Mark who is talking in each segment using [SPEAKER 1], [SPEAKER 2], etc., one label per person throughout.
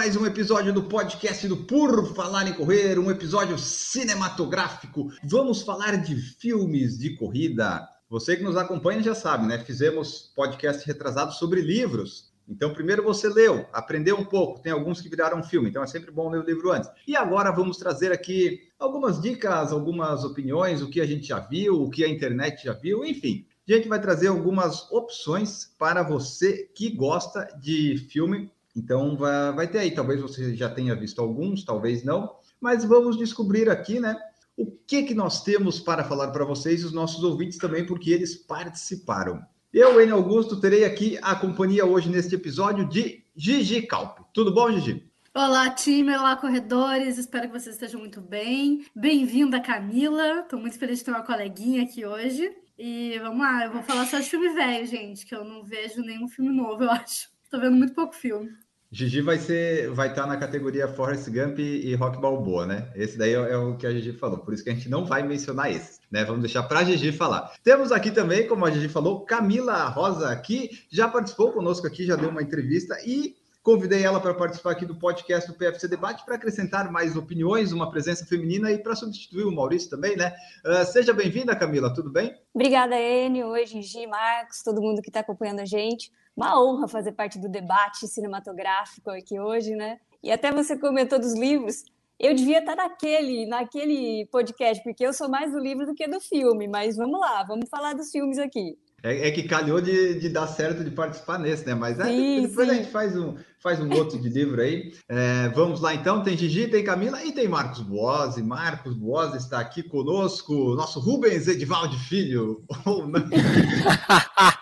[SPEAKER 1] Mais um episódio do podcast do Por Falar em Correr, um episódio cinematográfico. Vamos falar de filmes de corrida. Você que nos acompanha já sabe, né? Fizemos podcast retrasado sobre livros. Então, primeiro você leu, aprendeu um pouco. Tem alguns que viraram filme, então é sempre bom ler o livro antes. E agora vamos trazer aqui algumas dicas, algumas opiniões, o que a gente já viu, o que a internet já viu, enfim. A gente vai trazer algumas opções para você que gosta de filme então vai, vai ter aí, talvez você já tenha visto alguns, talvez não, mas vamos descobrir aqui, né? O que que nós temos para falar para vocês e os nossos ouvintes também, porque eles participaram. Eu, Enio Augusto, terei aqui a companhia hoje neste episódio de Gigi Calpe. Tudo bom, Gigi?
[SPEAKER 2] Olá, time, olá, corredores. Espero que vocês estejam muito bem. Bem-vinda, Camila. Estou muito feliz de ter uma coleguinha aqui hoje. E vamos lá, eu vou falar só de filme velho, gente, que eu não vejo nenhum filme novo, eu acho. Estou vendo muito pouco filme.
[SPEAKER 1] Gigi vai ser, vai estar na categoria Forrest Gump e Rock Balboa, né? Esse daí é, é, o que a Gigi falou, por isso que a gente não vai mencionar esses, né? Vamos deixar para a Gigi falar. Temos aqui também, como a Gigi falou, Camila Rosa, que já participou conosco aqui, já deu uma entrevista e convidei ela para participar aqui do podcast do PFC Debate para acrescentar mais opiniões, uma presença feminina e para substituir o Maurício também, né? Uh, seja bem-vinda, Camila, tudo bem?
[SPEAKER 3] Obrigada, Enio. Oi, Gigi, Marcos, todo mundo que está acompanhando a gente uma honra fazer parte do debate cinematográfico aqui hoje, né? E até você comentou dos livros. Eu devia estar naquele, naquele podcast, porque eu sou mais do livro do que do filme, mas vamos lá, vamos falar dos filmes aqui.
[SPEAKER 1] É, é que calhou de, de, dar certo de participar nesse, né? Mas é, sim, depois sim. a gente faz um, faz um outro de livro aí. É, vamos lá então, tem Gigi, tem Camila e tem Marcos Boazzi. Marcos Boazzi está aqui conosco, nosso Rubens Edivaldo Filho. Ou não?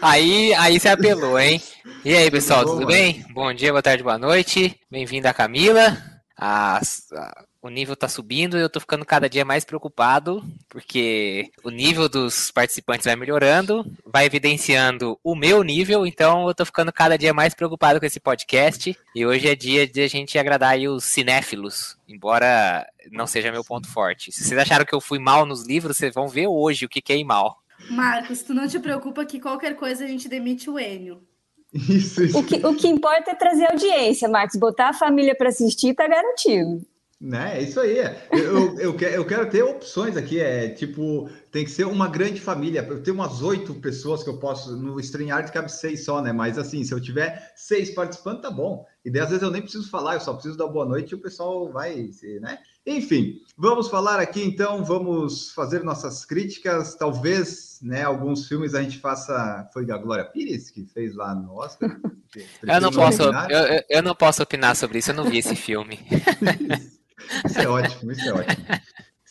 [SPEAKER 4] Aí, aí você apelou, hein? E aí, pessoal, tudo, tudo bem? Bom dia, boa tarde, boa noite. Bem-vinda, Camila. A, a, o nível tá subindo e eu tô ficando cada dia mais preocupado, porque o nível dos participantes vai melhorando, vai evidenciando o meu nível, então eu tô ficando cada dia mais preocupado com esse podcast. E hoje é dia de a gente agradar aí os cinéfilos, embora não seja meu ponto forte. Se vocês acharam que eu fui mal nos livros, vocês vão ver hoje o que, que é ir mal.
[SPEAKER 2] Marcos, tu não te preocupa que qualquer coisa a gente demite o Enio.
[SPEAKER 3] Isso, isso. O, que, o que importa é trazer audiência, Marcos. Botar a família para assistir tá garantido.
[SPEAKER 1] Né, é isso aí. Eu, eu, eu, quero ter opções aqui. É tipo, tem que ser uma grande família. Eu tenho umas oito pessoas que eu posso. No StreamYard cabe seis só, né? Mas assim, se eu tiver seis participando, tá bom. E daí, às vezes eu nem preciso falar, eu só preciso dar boa noite e o pessoal vai, né? Enfim, vamos falar aqui então, vamos fazer nossas críticas. Talvez, né, alguns filmes a gente faça. Foi a Glória Pires que fez lá no Oscar?
[SPEAKER 4] eu não posso, eu, eu, não posso opinar sobre isso, eu não vi esse filme.
[SPEAKER 1] isso é ótimo, isso é ótimo.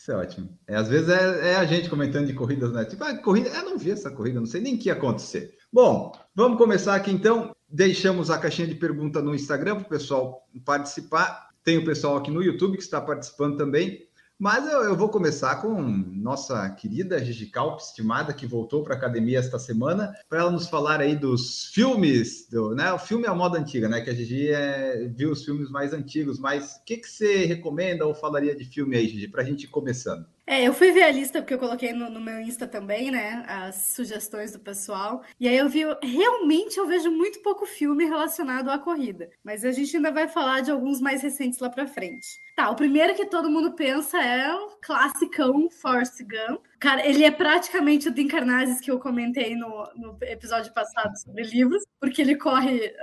[SPEAKER 1] Isso é ótimo. É, às vezes é, é, a gente comentando de corridas, né? Tipo, ah, corrida, eu não vi essa corrida, não sei nem o que ia acontecer. Bom, vamos começar aqui então. Deixamos a caixinha de pergunta no Instagram para o pessoal participar. Tem o pessoal aqui no YouTube que está participando também. Mas eu, eu, vou começar com nossa querida Gigi Calp, estimada, que voltou para a academia esta semana, para ela nos falar aí dos filmes, do, né? O filme é a moda antiga, né? Que a Gigi é, viu os filmes mais antigos, mas o que, que você recomenda ou falaria de filme aí, Gigi, para a gente ir começando?
[SPEAKER 2] É, eu fui ver a lista porque eu coloquei no, no, meu Insta também, né? As sugestões do pessoal. E aí eu vi, realmente eu vejo muito pouco filme relacionado à corrida. Mas a gente ainda vai falar de alguns mais recentes lá pra frente. Tá, o primeiro que todo mundo pensa é o classicão Forrest Gump. Cara, ele é praticamente o Dean Carnazes que eu comentei no, no episódio passado sobre livros, porque ele corre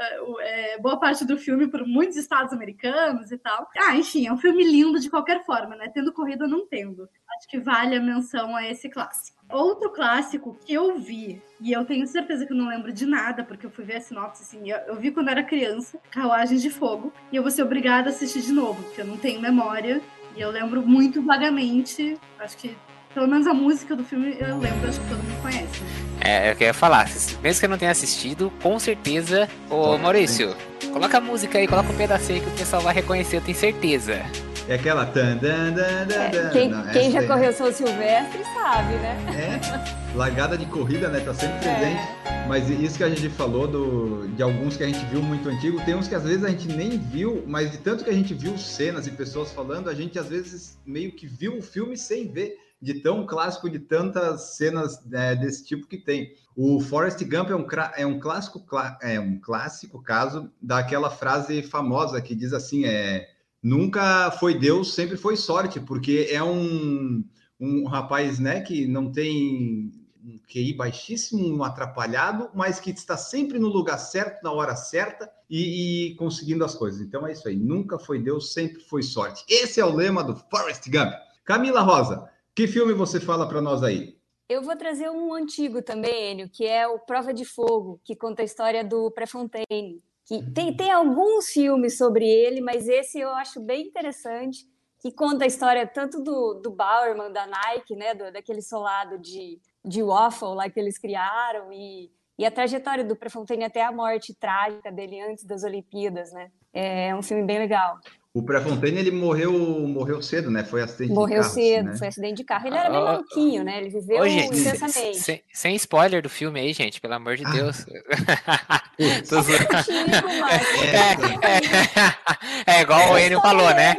[SPEAKER 2] é, boa parte do filme por muitos estados americanos e tal. Ah, enfim, é um filme lindo de qualquer forma, né? Tendo corrida, não tendo. Acho que vale a menção a esse clássico. Outro clássico que eu vi, e eu tenho certeza que eu não lembro de nada, porque eu fui ver a sinopse assim, eu, eu vi quando era criança, Carruagens de Fogo, e eu vou ser obrigada a assistir de novo, porque eu não tenho memória, e eu lembro muito vagamente, acho que Pelo menos a música do filme eu lembro, acho que todo mundo conhece.
[SPEAKER 4] É, eu queria falar, mesmo que eu não tenha assistido, com certeza, ô Maurício, coloca a música aí, coloca um pedacinho que o pessoal vai reconhecer, eu tenho certeza.
[SPEAKER 1] É aquela. Tan, dan, dan, dan,
[SPEAKER 3] É, quem
[SPEAKER 1] Não,
[SPEAKER 3] quem já
[SPEAKER 1] aí,
[SPEAKER 3] correu São Silvestre sabe, né?
[SPEAKER 1] É, largada de corrida, né? Tá sempre presente. Mas isso que a gente falou do, de alguns que a gente viu muito antigo, tem uns que às vezes a gente nem viu, mas de tanto que a gente viu cenas e pessoas falando, a gente às vezes meio que viu o filme sem ver, de tão clássico, de tantas cenas né, desse tipo que tem. O Forrest Gump é um, é um clássico, clá- é um clássico caso daquela frase famosa que diz assim: é nunca foi Deus, sempre foi sorte, porque é um, um rapaz né, que não tem um QI baixíssimo, um atrapalhado, mas que está sempre no lugar certo, na hora certa e, e conseguindo as coisas. Então é isso aí. Nunca foi Deus, sempre foi sorte. Esse é o lema do Forrest Gump. Camila Rosa, que filme você fala para nós aí?
[SPEAKER 3] Eu vou trazer um antigo também, Enio, que é o Prova de Fogo, que conta a história do Prefontaine. Que tem, tem alguns filmes sobre ele, mas esse eu acho bem interessante, que conta a história tanto do, do Bowerman, da Nike, né, do, daquele solado de, de waffle lá que eles criaram, e, e a trajetória do Prefontaine até a morte trágica dele antes das Olimpíadas, né? É um filme bem legal.
[SPEAKER 1] O Prefontaine, ele morreu, morreu cedo, né? Foi acidente
[SPEAKER 3] Morreu
[SPEAKER 1] de carro,
[SPEAKER 3] cedo,
[SPEAKER 1] né?
[SPEAKER 3] foi acidente de carro. Ele era bem
[SPEAKER 4] Ah,
[SPEAKER 3] maluquinho, né? Ele viveu
[SPEAKER 4] Ô, gente,
[SPEAKER 3] intensamente.
[SPEAKER 4] sem, sem spoiler do filme aí, gente, pelo amor de
[SPEAKER 1] Ah.
[SPEAKER 4] Deus. Tô
[SPEAKER 3] Marcos.
[SPEAKER 4] é, é, é igual o Enio falou, né?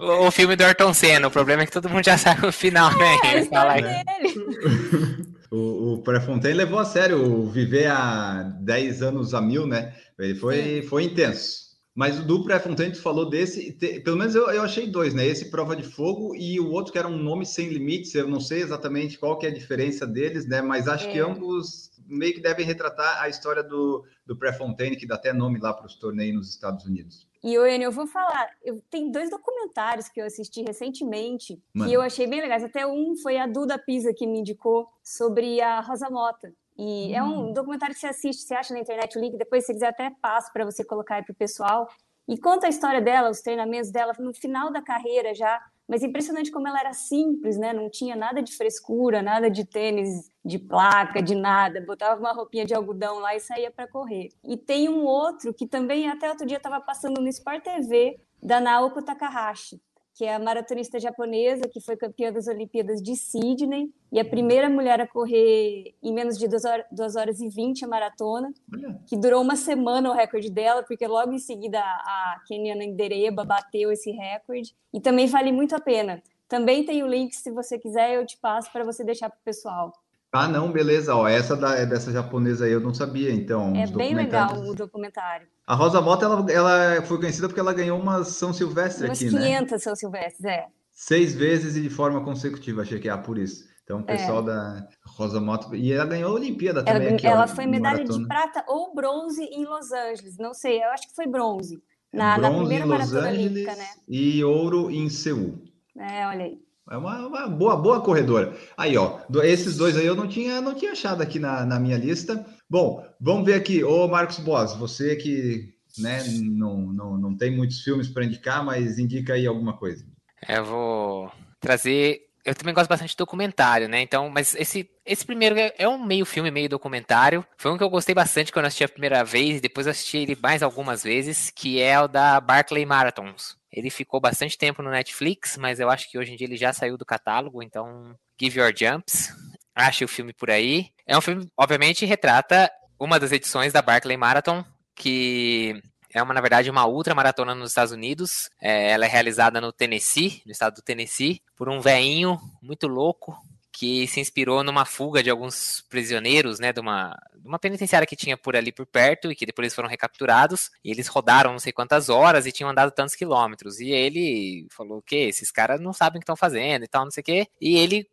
[SPEAKER 4] O, o filme do Ayrton Senna, o problema é que todo mundo já sabe o final, né?
[SPEAKER 3] É,
[SPEAKER 4] Ele fala aí.
[SPEAKER 3] dele.
[SPEAKER 1] O, o Prefontaine levou a sério o viver a 10 anos a mil, né? Ele foi, foi intenso. Mas o do Prefontaine, tu falou desse, te- pelo menos eu, eu achei dois, né? Esse Prova de Fogo e o outro que era um nome sem limites. Eu não sei exatamente qual que é a diferença deles, né? Mas acho que
[SPEAKER 3] É.
[SPEAKER 1] ambos meio que devem retratar a história do, do Prefontaine, que dá até nome lá para os torneios nos Estados Unidos.
[SPEAKER 3] E, Enio, eu vou falar, eu, tem dois documentários que eu assisti recentemente
[SPEAKER 1] Mano.
[SPEAKER 3] que eu achei bem legais. Até um foi a Duda Pisa que me indicou sobre a Rosa Mota. E é um documentário que você assiste, você acha na internet o link, depois se quiser até passo para você colocar aí pro pessoal. E conta a história dela, os treinamentos dela no final da carreira já. Mas é impressionante como ela era simples, né? Não tinha nada de frescura, nada de tênis de placa, de nada. Botava uma roupinha de algodão lá e saía para correr. E tem um outro que também até outro dia estava passando no Sport TV da Naoko Takahashi, que é a maratonista japonesa que foi campeã das Olimpíadas de Sydney e a primeira mulher a correr em menos de 2 horas, 2 horas e 20 a maratona
[SPEAKER 1] Olha,
[SPEAKER 3] que durou uma semana o recorde dela, porque logo em seguida a Keniana Ndereba bateu esse recorde, e também vale muito a pena. Também tem o link, se você quiser, eu te passo para você deixar para o pessoal.
[SPEAKER 1] Ah, não, beleza. Ó, essa da, é dessa japonesa aí eu não sabia, então.
[SPEAKER 3] É bem legal o documentário.
[SPEAKER 1] A Rosa Mota, ela, ela foi conhecida porque ela ganhou uma São Silvestre
[SPEAKER 3] Umas
[SPEAKER 1] aqui, né?
[SPEAKER 3] 500 São Silvestres, é.
[SPEAKER 1] Seis vezes e de forma consecutiva, achei que é ah, por isso. Então, o pessoal da Rosa Mota. E ela ganhou a Olimpíada
[SPEAKER 3] Ela,
[SPEAKER 1] também. aqui, ó,
[SPEAKER 3] ela foi medalha de
[SPEAKER 1] maratona.
[SPEAKER 3] prata ou bronze em Los Angeles, não sei, eu acho que foi bronze. Na, na
[SPEAKER 1] Bronze
[SPEAKER 3] primeira
[SPEAKER 1] em Los
[SPEAKER 3] maratona
[SPEAKER 1] Angeles
[SPEAKER 3] olímpica, né?
[SPEAKER 1] e ouro em Seul.
[SPEAKER 3] É, olha aí.
[SPEAKER 1] É uma, uma boa, boa corredora. Aí, ó, esses dois aí eu não tinha, não tinha achado aqui na, na minha lista. Bom, vamos ver aqui. Ô, Marcos Boas, você que né, não, não, não tem muitos filmes para indicar, mas indica aí alguma coisa.
[SPEAKER 4] Eu vou trazer. Eu também gosto bastante de documentário, né? Então, mas esse, esse primeiro é- é um meio filme, meio documentário. Foi um que eu gostei bastante quando eu assisti a primeira vez, depois eu assisti ele mais algumas vezes, que é o da Barclay Marathons. Ele ficou bastante tempo no Netflix, mas eu acho que hoje em dia ele já saiu do catálogo, então Give Your Jumps. Ache o filme por aí. É um filme, obviamente, retrata uma das edições da Barclay Marathon, que é uma, na verdade, uma ultramaratona nos Estados Unidos. É, ela é realizada no Tennessee, no estado do Tennessee, por um veinho muito louco que se inspirou numa fuga de alguns prisioneiros, né, de uma, de uma penitenciária que tinha por ali por perto e que depois eles foram recapturados. E eles rodaram não sei quantas horas e tinham andado tantos quilômetros. E ele falou que esses caras não sabem o que estão fazendo e tal, não sei o quê. E ele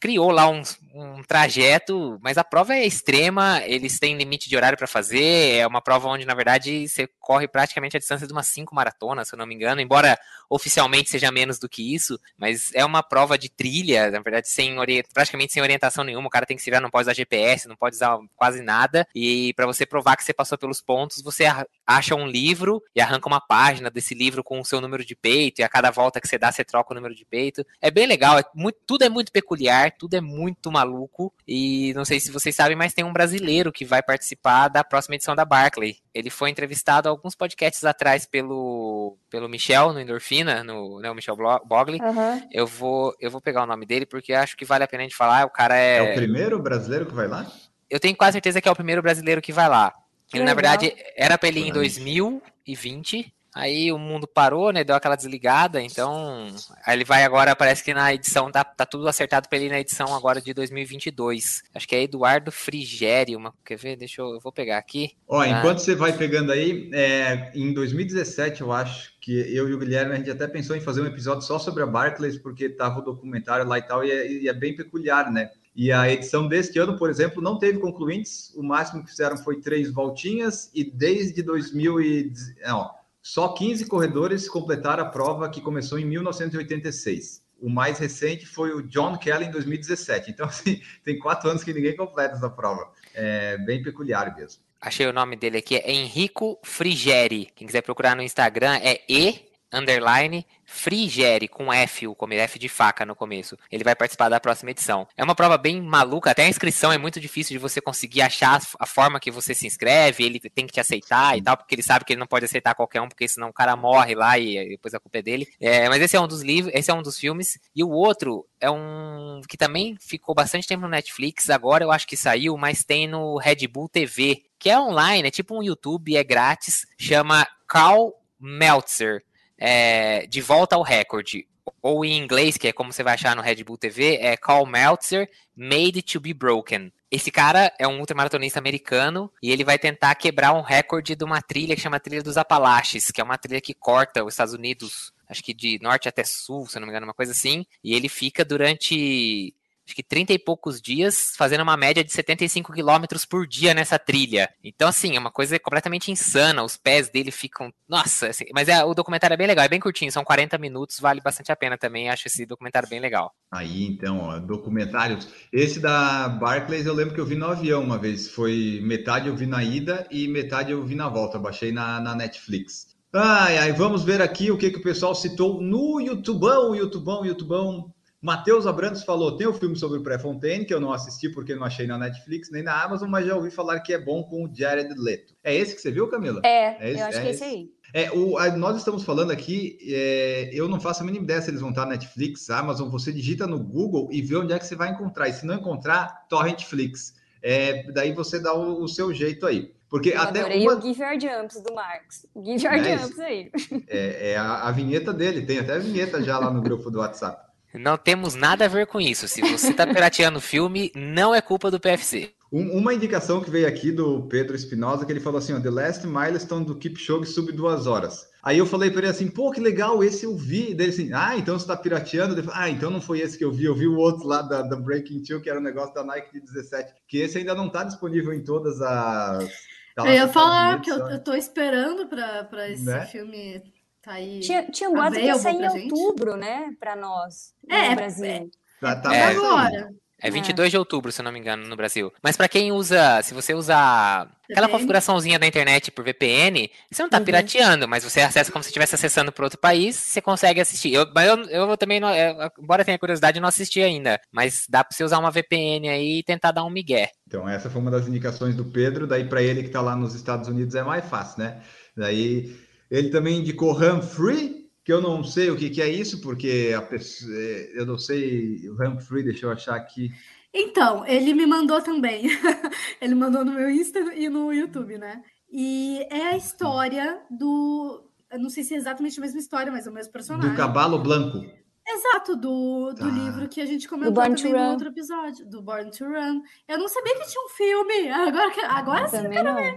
[SPEAKER 4] criou lá um, um trajeto, mas a prova é extrema, eles têm limite de horário para fazer, é uma prova onde, na verdade, você corre praticamente a distância de umas cinco maratonas, se eu não me engano, embora oficialmente seja menos do que isso, mas é uma prova de trilha, na verdade, sem praticamente sem orientação nenhuma, o cara tem que se virar, não pode usar GPS, não pode usar quase nada, e para você provar que você passou pelos pontos, você acha um livro e arranca uma página desse livro com o seu número de peito, e a cada volta que você dá, você troca o número de peito. É bem legal, é muito, tudo é muito peculiar, tudo é muito maluco, e não sei se vocês sabem, mas tem um brasileiro que vai participar da próxima edição da Barclay. Ele foi entrevistado alguns podcasts atrás pelo, pelo Michel, no Endorfina, no né, o Michel Bogli. Uhum. Eu, vou, eu vou pegar o nome dele, porque acho que vale a pena a gente falar. O cara é.
[SPEAKER 1] É o primeiro brasileiro que vai lá?
[SPEAKER 4] Eu tenho quase certeza que é o primeiro brasileiro que vai lá. Ele, na verdade, era para ele ir em 2020, Aí o mundo parou, né? Deu aquela desligada, então. Aí ele vai agora, parece que na edição tá, tá tudo acertado pra ele na edição agora de 2022. Acho que é Eduardo Frigério. Uma, quer ver? Deixa eu. Eu vou pegar aqui.
[SPEAKER 1] Ó, ah. enquanto você vai pegando aí, é, em 2017, eu acho que eu e o Guilherme a gente até pensou em fazer um episódio só sobre a Barclays, porque tava o documentário lá e tal, e é, e é bem peculiar, né? E a edição deste ano, por exemplo, não teve concluintes. O máximo que fizeram foi três voltinhas, e desde 2000 e... Não, só 15 corredores completaram a prova que começou em 1986. O mais recente foi o John Kelly em 2017. Então, assim, tem quatro anos que ninguém completa essa prova. É bem peculiar mesmo.
[SPEAKER 4] Achei o nome dele aqui, é Henrico Frigeri. Quem quiser procurar no Instagram é E underline Frigere, com F, o F de faca no começo. Ele vai participar da próxima edição. É uma prova bem maluca, até a inscrição é muito difícil de você conseguir achar a forma que você se inscreve, ele tem que te aceitar e tal, porque ele sabe que ele não pode aceitar qualquer um, porque senão o cara morre lá e depois a culpa é dele. É, mas esse é um dos livros, esse é um dos filmes. E o outro é um que também ficou bastante tempo no Netflix, agora eu acho que saiu, mas tem no Red Bull TV, que é online, é tipo um YouTube, é grátis, chama Carl Meltzer é, De Volta ao Recorde, ou em inglês, que é como você vai achar no Red Bull TV, é Carl Meltzer, Made to be Broken. Esse cara é um ultramaratonista americano e ele vai tentar quebrar um recorde de uma trilha que chama Trilha dos Apalaches, que é uma trilha que corta os Estados Unidos, acho que de norte até sul, se não me engano, uma coisa assim. E ele fica durante acho que 30 e poucos dias, fazendo uma média de 75 quilômetros por dia nessa trilha. Então, assim, é uma coisa completamente insana. Os pés dele ficam. Nossa, assim, mas é, o documentário é bem legal, é bem curtinho, são 40 minutos, vale bastante a pena também. Acho esse documentário bem legal.
[SPEAKER 1] Aí, então, ó, documentários. Esse da Barclays eu lembro que eu vi no avião uma vez. Foi metade eu vi na ida e metade eu vi na volta. Baixei na, na Netflix. Ai, ai, vamos ver aqui o que, que o pessoal citou no YouTubão, YouTubão, YouTubão. Matheus Abrantes falou: tem o um filme sobre o Pré-Fontaine, que eu não assisti porque não achei na Netflix nem na Amazon, mas já ouvi falar que é bom com o Jared Leto. É esse que você viu, Camila?
[SPEAKER 3] É, é esse, eu acho é que é esse aí.
[SPEAKER 1] É, o, a, nós estamos falando aqui, é, eu não faço a mínima ideia se eles vão estar na Netflix, Amazon, você digita no Google e vê onde é que você vai encontrar. E se não encontrar, Torrentflix. É, daí você dá o, o seu jeito aí. Porque
[SPEAKER 3] eu
[SPEAKER 1] até
[SPEAKER 3] adorei uma... o Give Your Jumps do Marx. Give Your é, Jumps aí.
[SPEAKER 1] É, é a, a vinheta dele, tem até a vinheta já lá no grupo do WhatsApp.
[SPEAKER 4] Não temos nada a ver com isso. Se você está pirateando o filme, não é culpa do PFC.
[SPEAKER 1] Um, uma indicação que veio aqui do Pedro Espinosa, que ele falou assim: ó, The Last Milestone do Kipchoge sub duas horas. Aí eu falei para ele assim: pô, que legal, esse eu vi. Dele assim: ah, então você está pirateando? Ele, ah, então não foi esse que eu vi. Eu vi o outro lá da, da Breaking Two, que era o um negócio da Nike de 17, que esse ainda não está disponível em todas as.
[SPEAKER 2] Eu ia falar que eu, eu tô esperando para esse né? filme Tá aí.
[SPEAKER 3] Tinha, tinha um boato que ia sair em outubro, né? Para nós, é, no Brasil. É,
[SPEAKER 4] tá, tá é, agora. É 22 é. de outubro, se eu não me engano, no Brasil. Mas para quem usa, se você usar aquela configuraçãozinha da internet por VPN, você não tá uhum. pirateando, mas você acessa como se estivesse acessando para outro país, você consegue assistir. Eu, mas eu, eu também, não, eu, embora tenha curiosidade, não assisti ainda. Mas dá para você usar uma VPN aí e tentar dar um migué.
[SPEAKER 1] Então, essa foi uma das indicações do Pedro. Daí, para ele que tá lá nos Estados Unidos, é mais fácil, né? Daí ele também indicou Humphrey, que eu não sei o que, que é isso, porque a pessoa, é, eu não sei. O Humphrey, deixa eu achar aqui.
[SPEAKER 2] Então, ele me mandou também. ele mandou no meu Insta e no YouTube, né? E é a história do. Eu não sei se é exatamente a mesma história, mas é o mesmo personagem.
[SPEAKER 1] Do Cavalo Branco.
[SPEAKER 2] Exato, do, do tá. livro que a gente comentou também no outro episódio, do Born to Run. Eu não sabia que tinha um filme. Agora, agora sim, eu quero ver.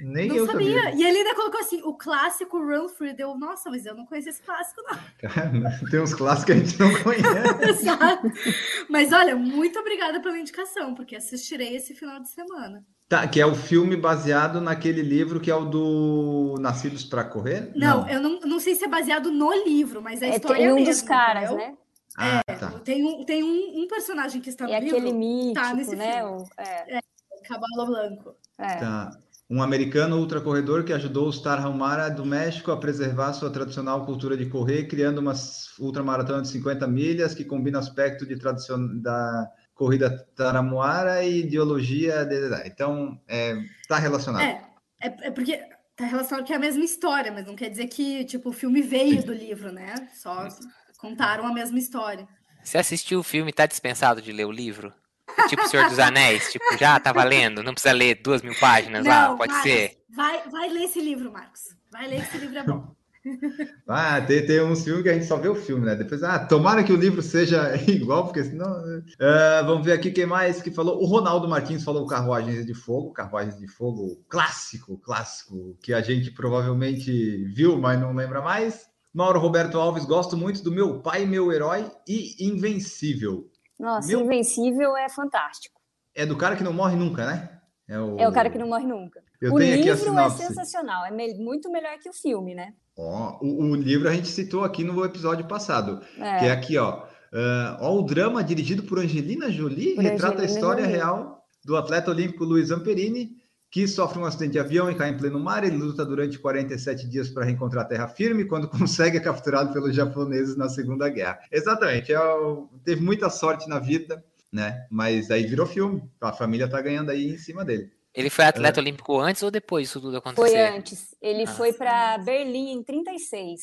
[SPEAKER 1] Nem não eu sabia.
[SPEAKER 2] sabia. E ele ainda colocou assim, o clássico Run Free. Deu, nossa, mas eu não conheço esse clássico, não.
[SPEAKER 1] tem uns clássicos que a gente não conhece.
[SPEAKER 2] Exato. Mas olha, muito obrigada pela indicação, porque assistirei esse final de semana.
[SPEAKER 1] Tá, que é o filme baseado naquele livro que é o do Nascidos para Correr?
[SPEAKER 2] Não, eu não, não sei se é baseado no livro, mas a
[SPEAKER 3] É,
[SPEAKER 2] história
[SPEAKER 3] tem um
[SPEAKER 2] mesmo,
[SPEAKER 3] dos caras,
[SPEAKER 2] entendeu?
[SPEAKER 3] né?
[SPEAKER 1] Ah,
[SPEAKER 2] É,
[SPEAKER 1] tá.
[SPEAKER 2] tem um, tem um, um personagem que está no
[SPEAKER 3] É
[SPEAKER 2] livro,
[SPEAKER 3] aquele mítico,
[SPEAKER 2] tá nesse
[SPEAKER 3] né?
[SPEAKER 2] filme.
[SPEAKER 3] O- é,
[SPEAKER 2] Cavalo Blanco.
[SPEAKER 3] é.
[SPEAKER 1] Tá. Um americano ultracorredor que ajudou os Tarahumara do México a preservar sua tradicional cultura de correr, criando uma ultramaratona de 50 milhas que combina aspecto de tradicion... da corrida Tarahumara e ideologia. de- Então, é, tá relacionado.
[SPEAKER 2] É, é, é porque tá relacionado que é a mesma história, mas não quer dizer que tipo, o filme veio do livro, né? Só contaram a mesma história.
[SPEAKER 4] Você assistiu o filme e tá dispensado de ler o livro? Tipo o Senhor dos Anéis, tipo, já tá valendo, não precisa ler duas mil páginas lá, pode
[SPEAKER 2] Marcos,
[SPEAKER 4] ser.
[SPEAKER 2] Vai, vai ler esse livro, Marcos. Vai ler esse livro é bom.
[SPEAKER 1] Ah, tem, tem uns filmes que a gente só vê o filme, né? Depois, ah, tomara que o livro seja igual, porque senão. Ah, vamos ver aqui quem mais que falou. O Ronaldo Martins falou Carruagens de Fogo, Carruagens de Fogo clássico, clássico, que a gente provavelmente viu, mas não lembra mais. Mauro Roberto Alves, gosto muito do Meu Pai, Meu Herói e Invencível.
[SPEAKER 3] Nossa,
[SPEAKER 1] Meu-
[SPEAKER 3] Invencível é fantástico.
[SPEAKER 1] É do cara que não morre nunca, né? o,
[SPEAKER 3] É o cara que não morre nunca.
[SPEAKER 1] Eu
[SPEAKER 3] o
[SPEAKER 1] a
[SPEAKER 3] livro é sensacional, é me- muito melhor que o filme, né?
[SPEAKER 1] Ó, o, o livro a gente citou aqui no episódio passado.
[SPEAKER 3] É.
[SPEAKER 1] Que é aqui, ó. Ah, ó, o drama dirigido por Angelina Jolie
[SPEAKER 3] Por
[SPEAKER 1] retrata a
[SPEAKER 3] Angelina
[SPEAKER 1] história
[SPEAKER 3] Jolie.
[SPEAKER 1] real do atleta olímpico Luiz Amperini, que sofre um acidente de avião e cai em pleno mar. Ele luta durante 47 dias para reencontrar a terra firme, quando consegue é capturado pelos japoneses na Segunda Guerra. Exatamente. é o- teve muita sorte na vida, né? Mas aí virou filme. A família tá ganhando aí em cima dele.
[SPEAKER 4] Ele foi atleta olímpico antes ou depois disso tudo acontecer?
[SPEAKER 3] Foi antes. Ele
[SPEAKER 4] Ah.
[SPEAKER 3] foi para Berlim em 36.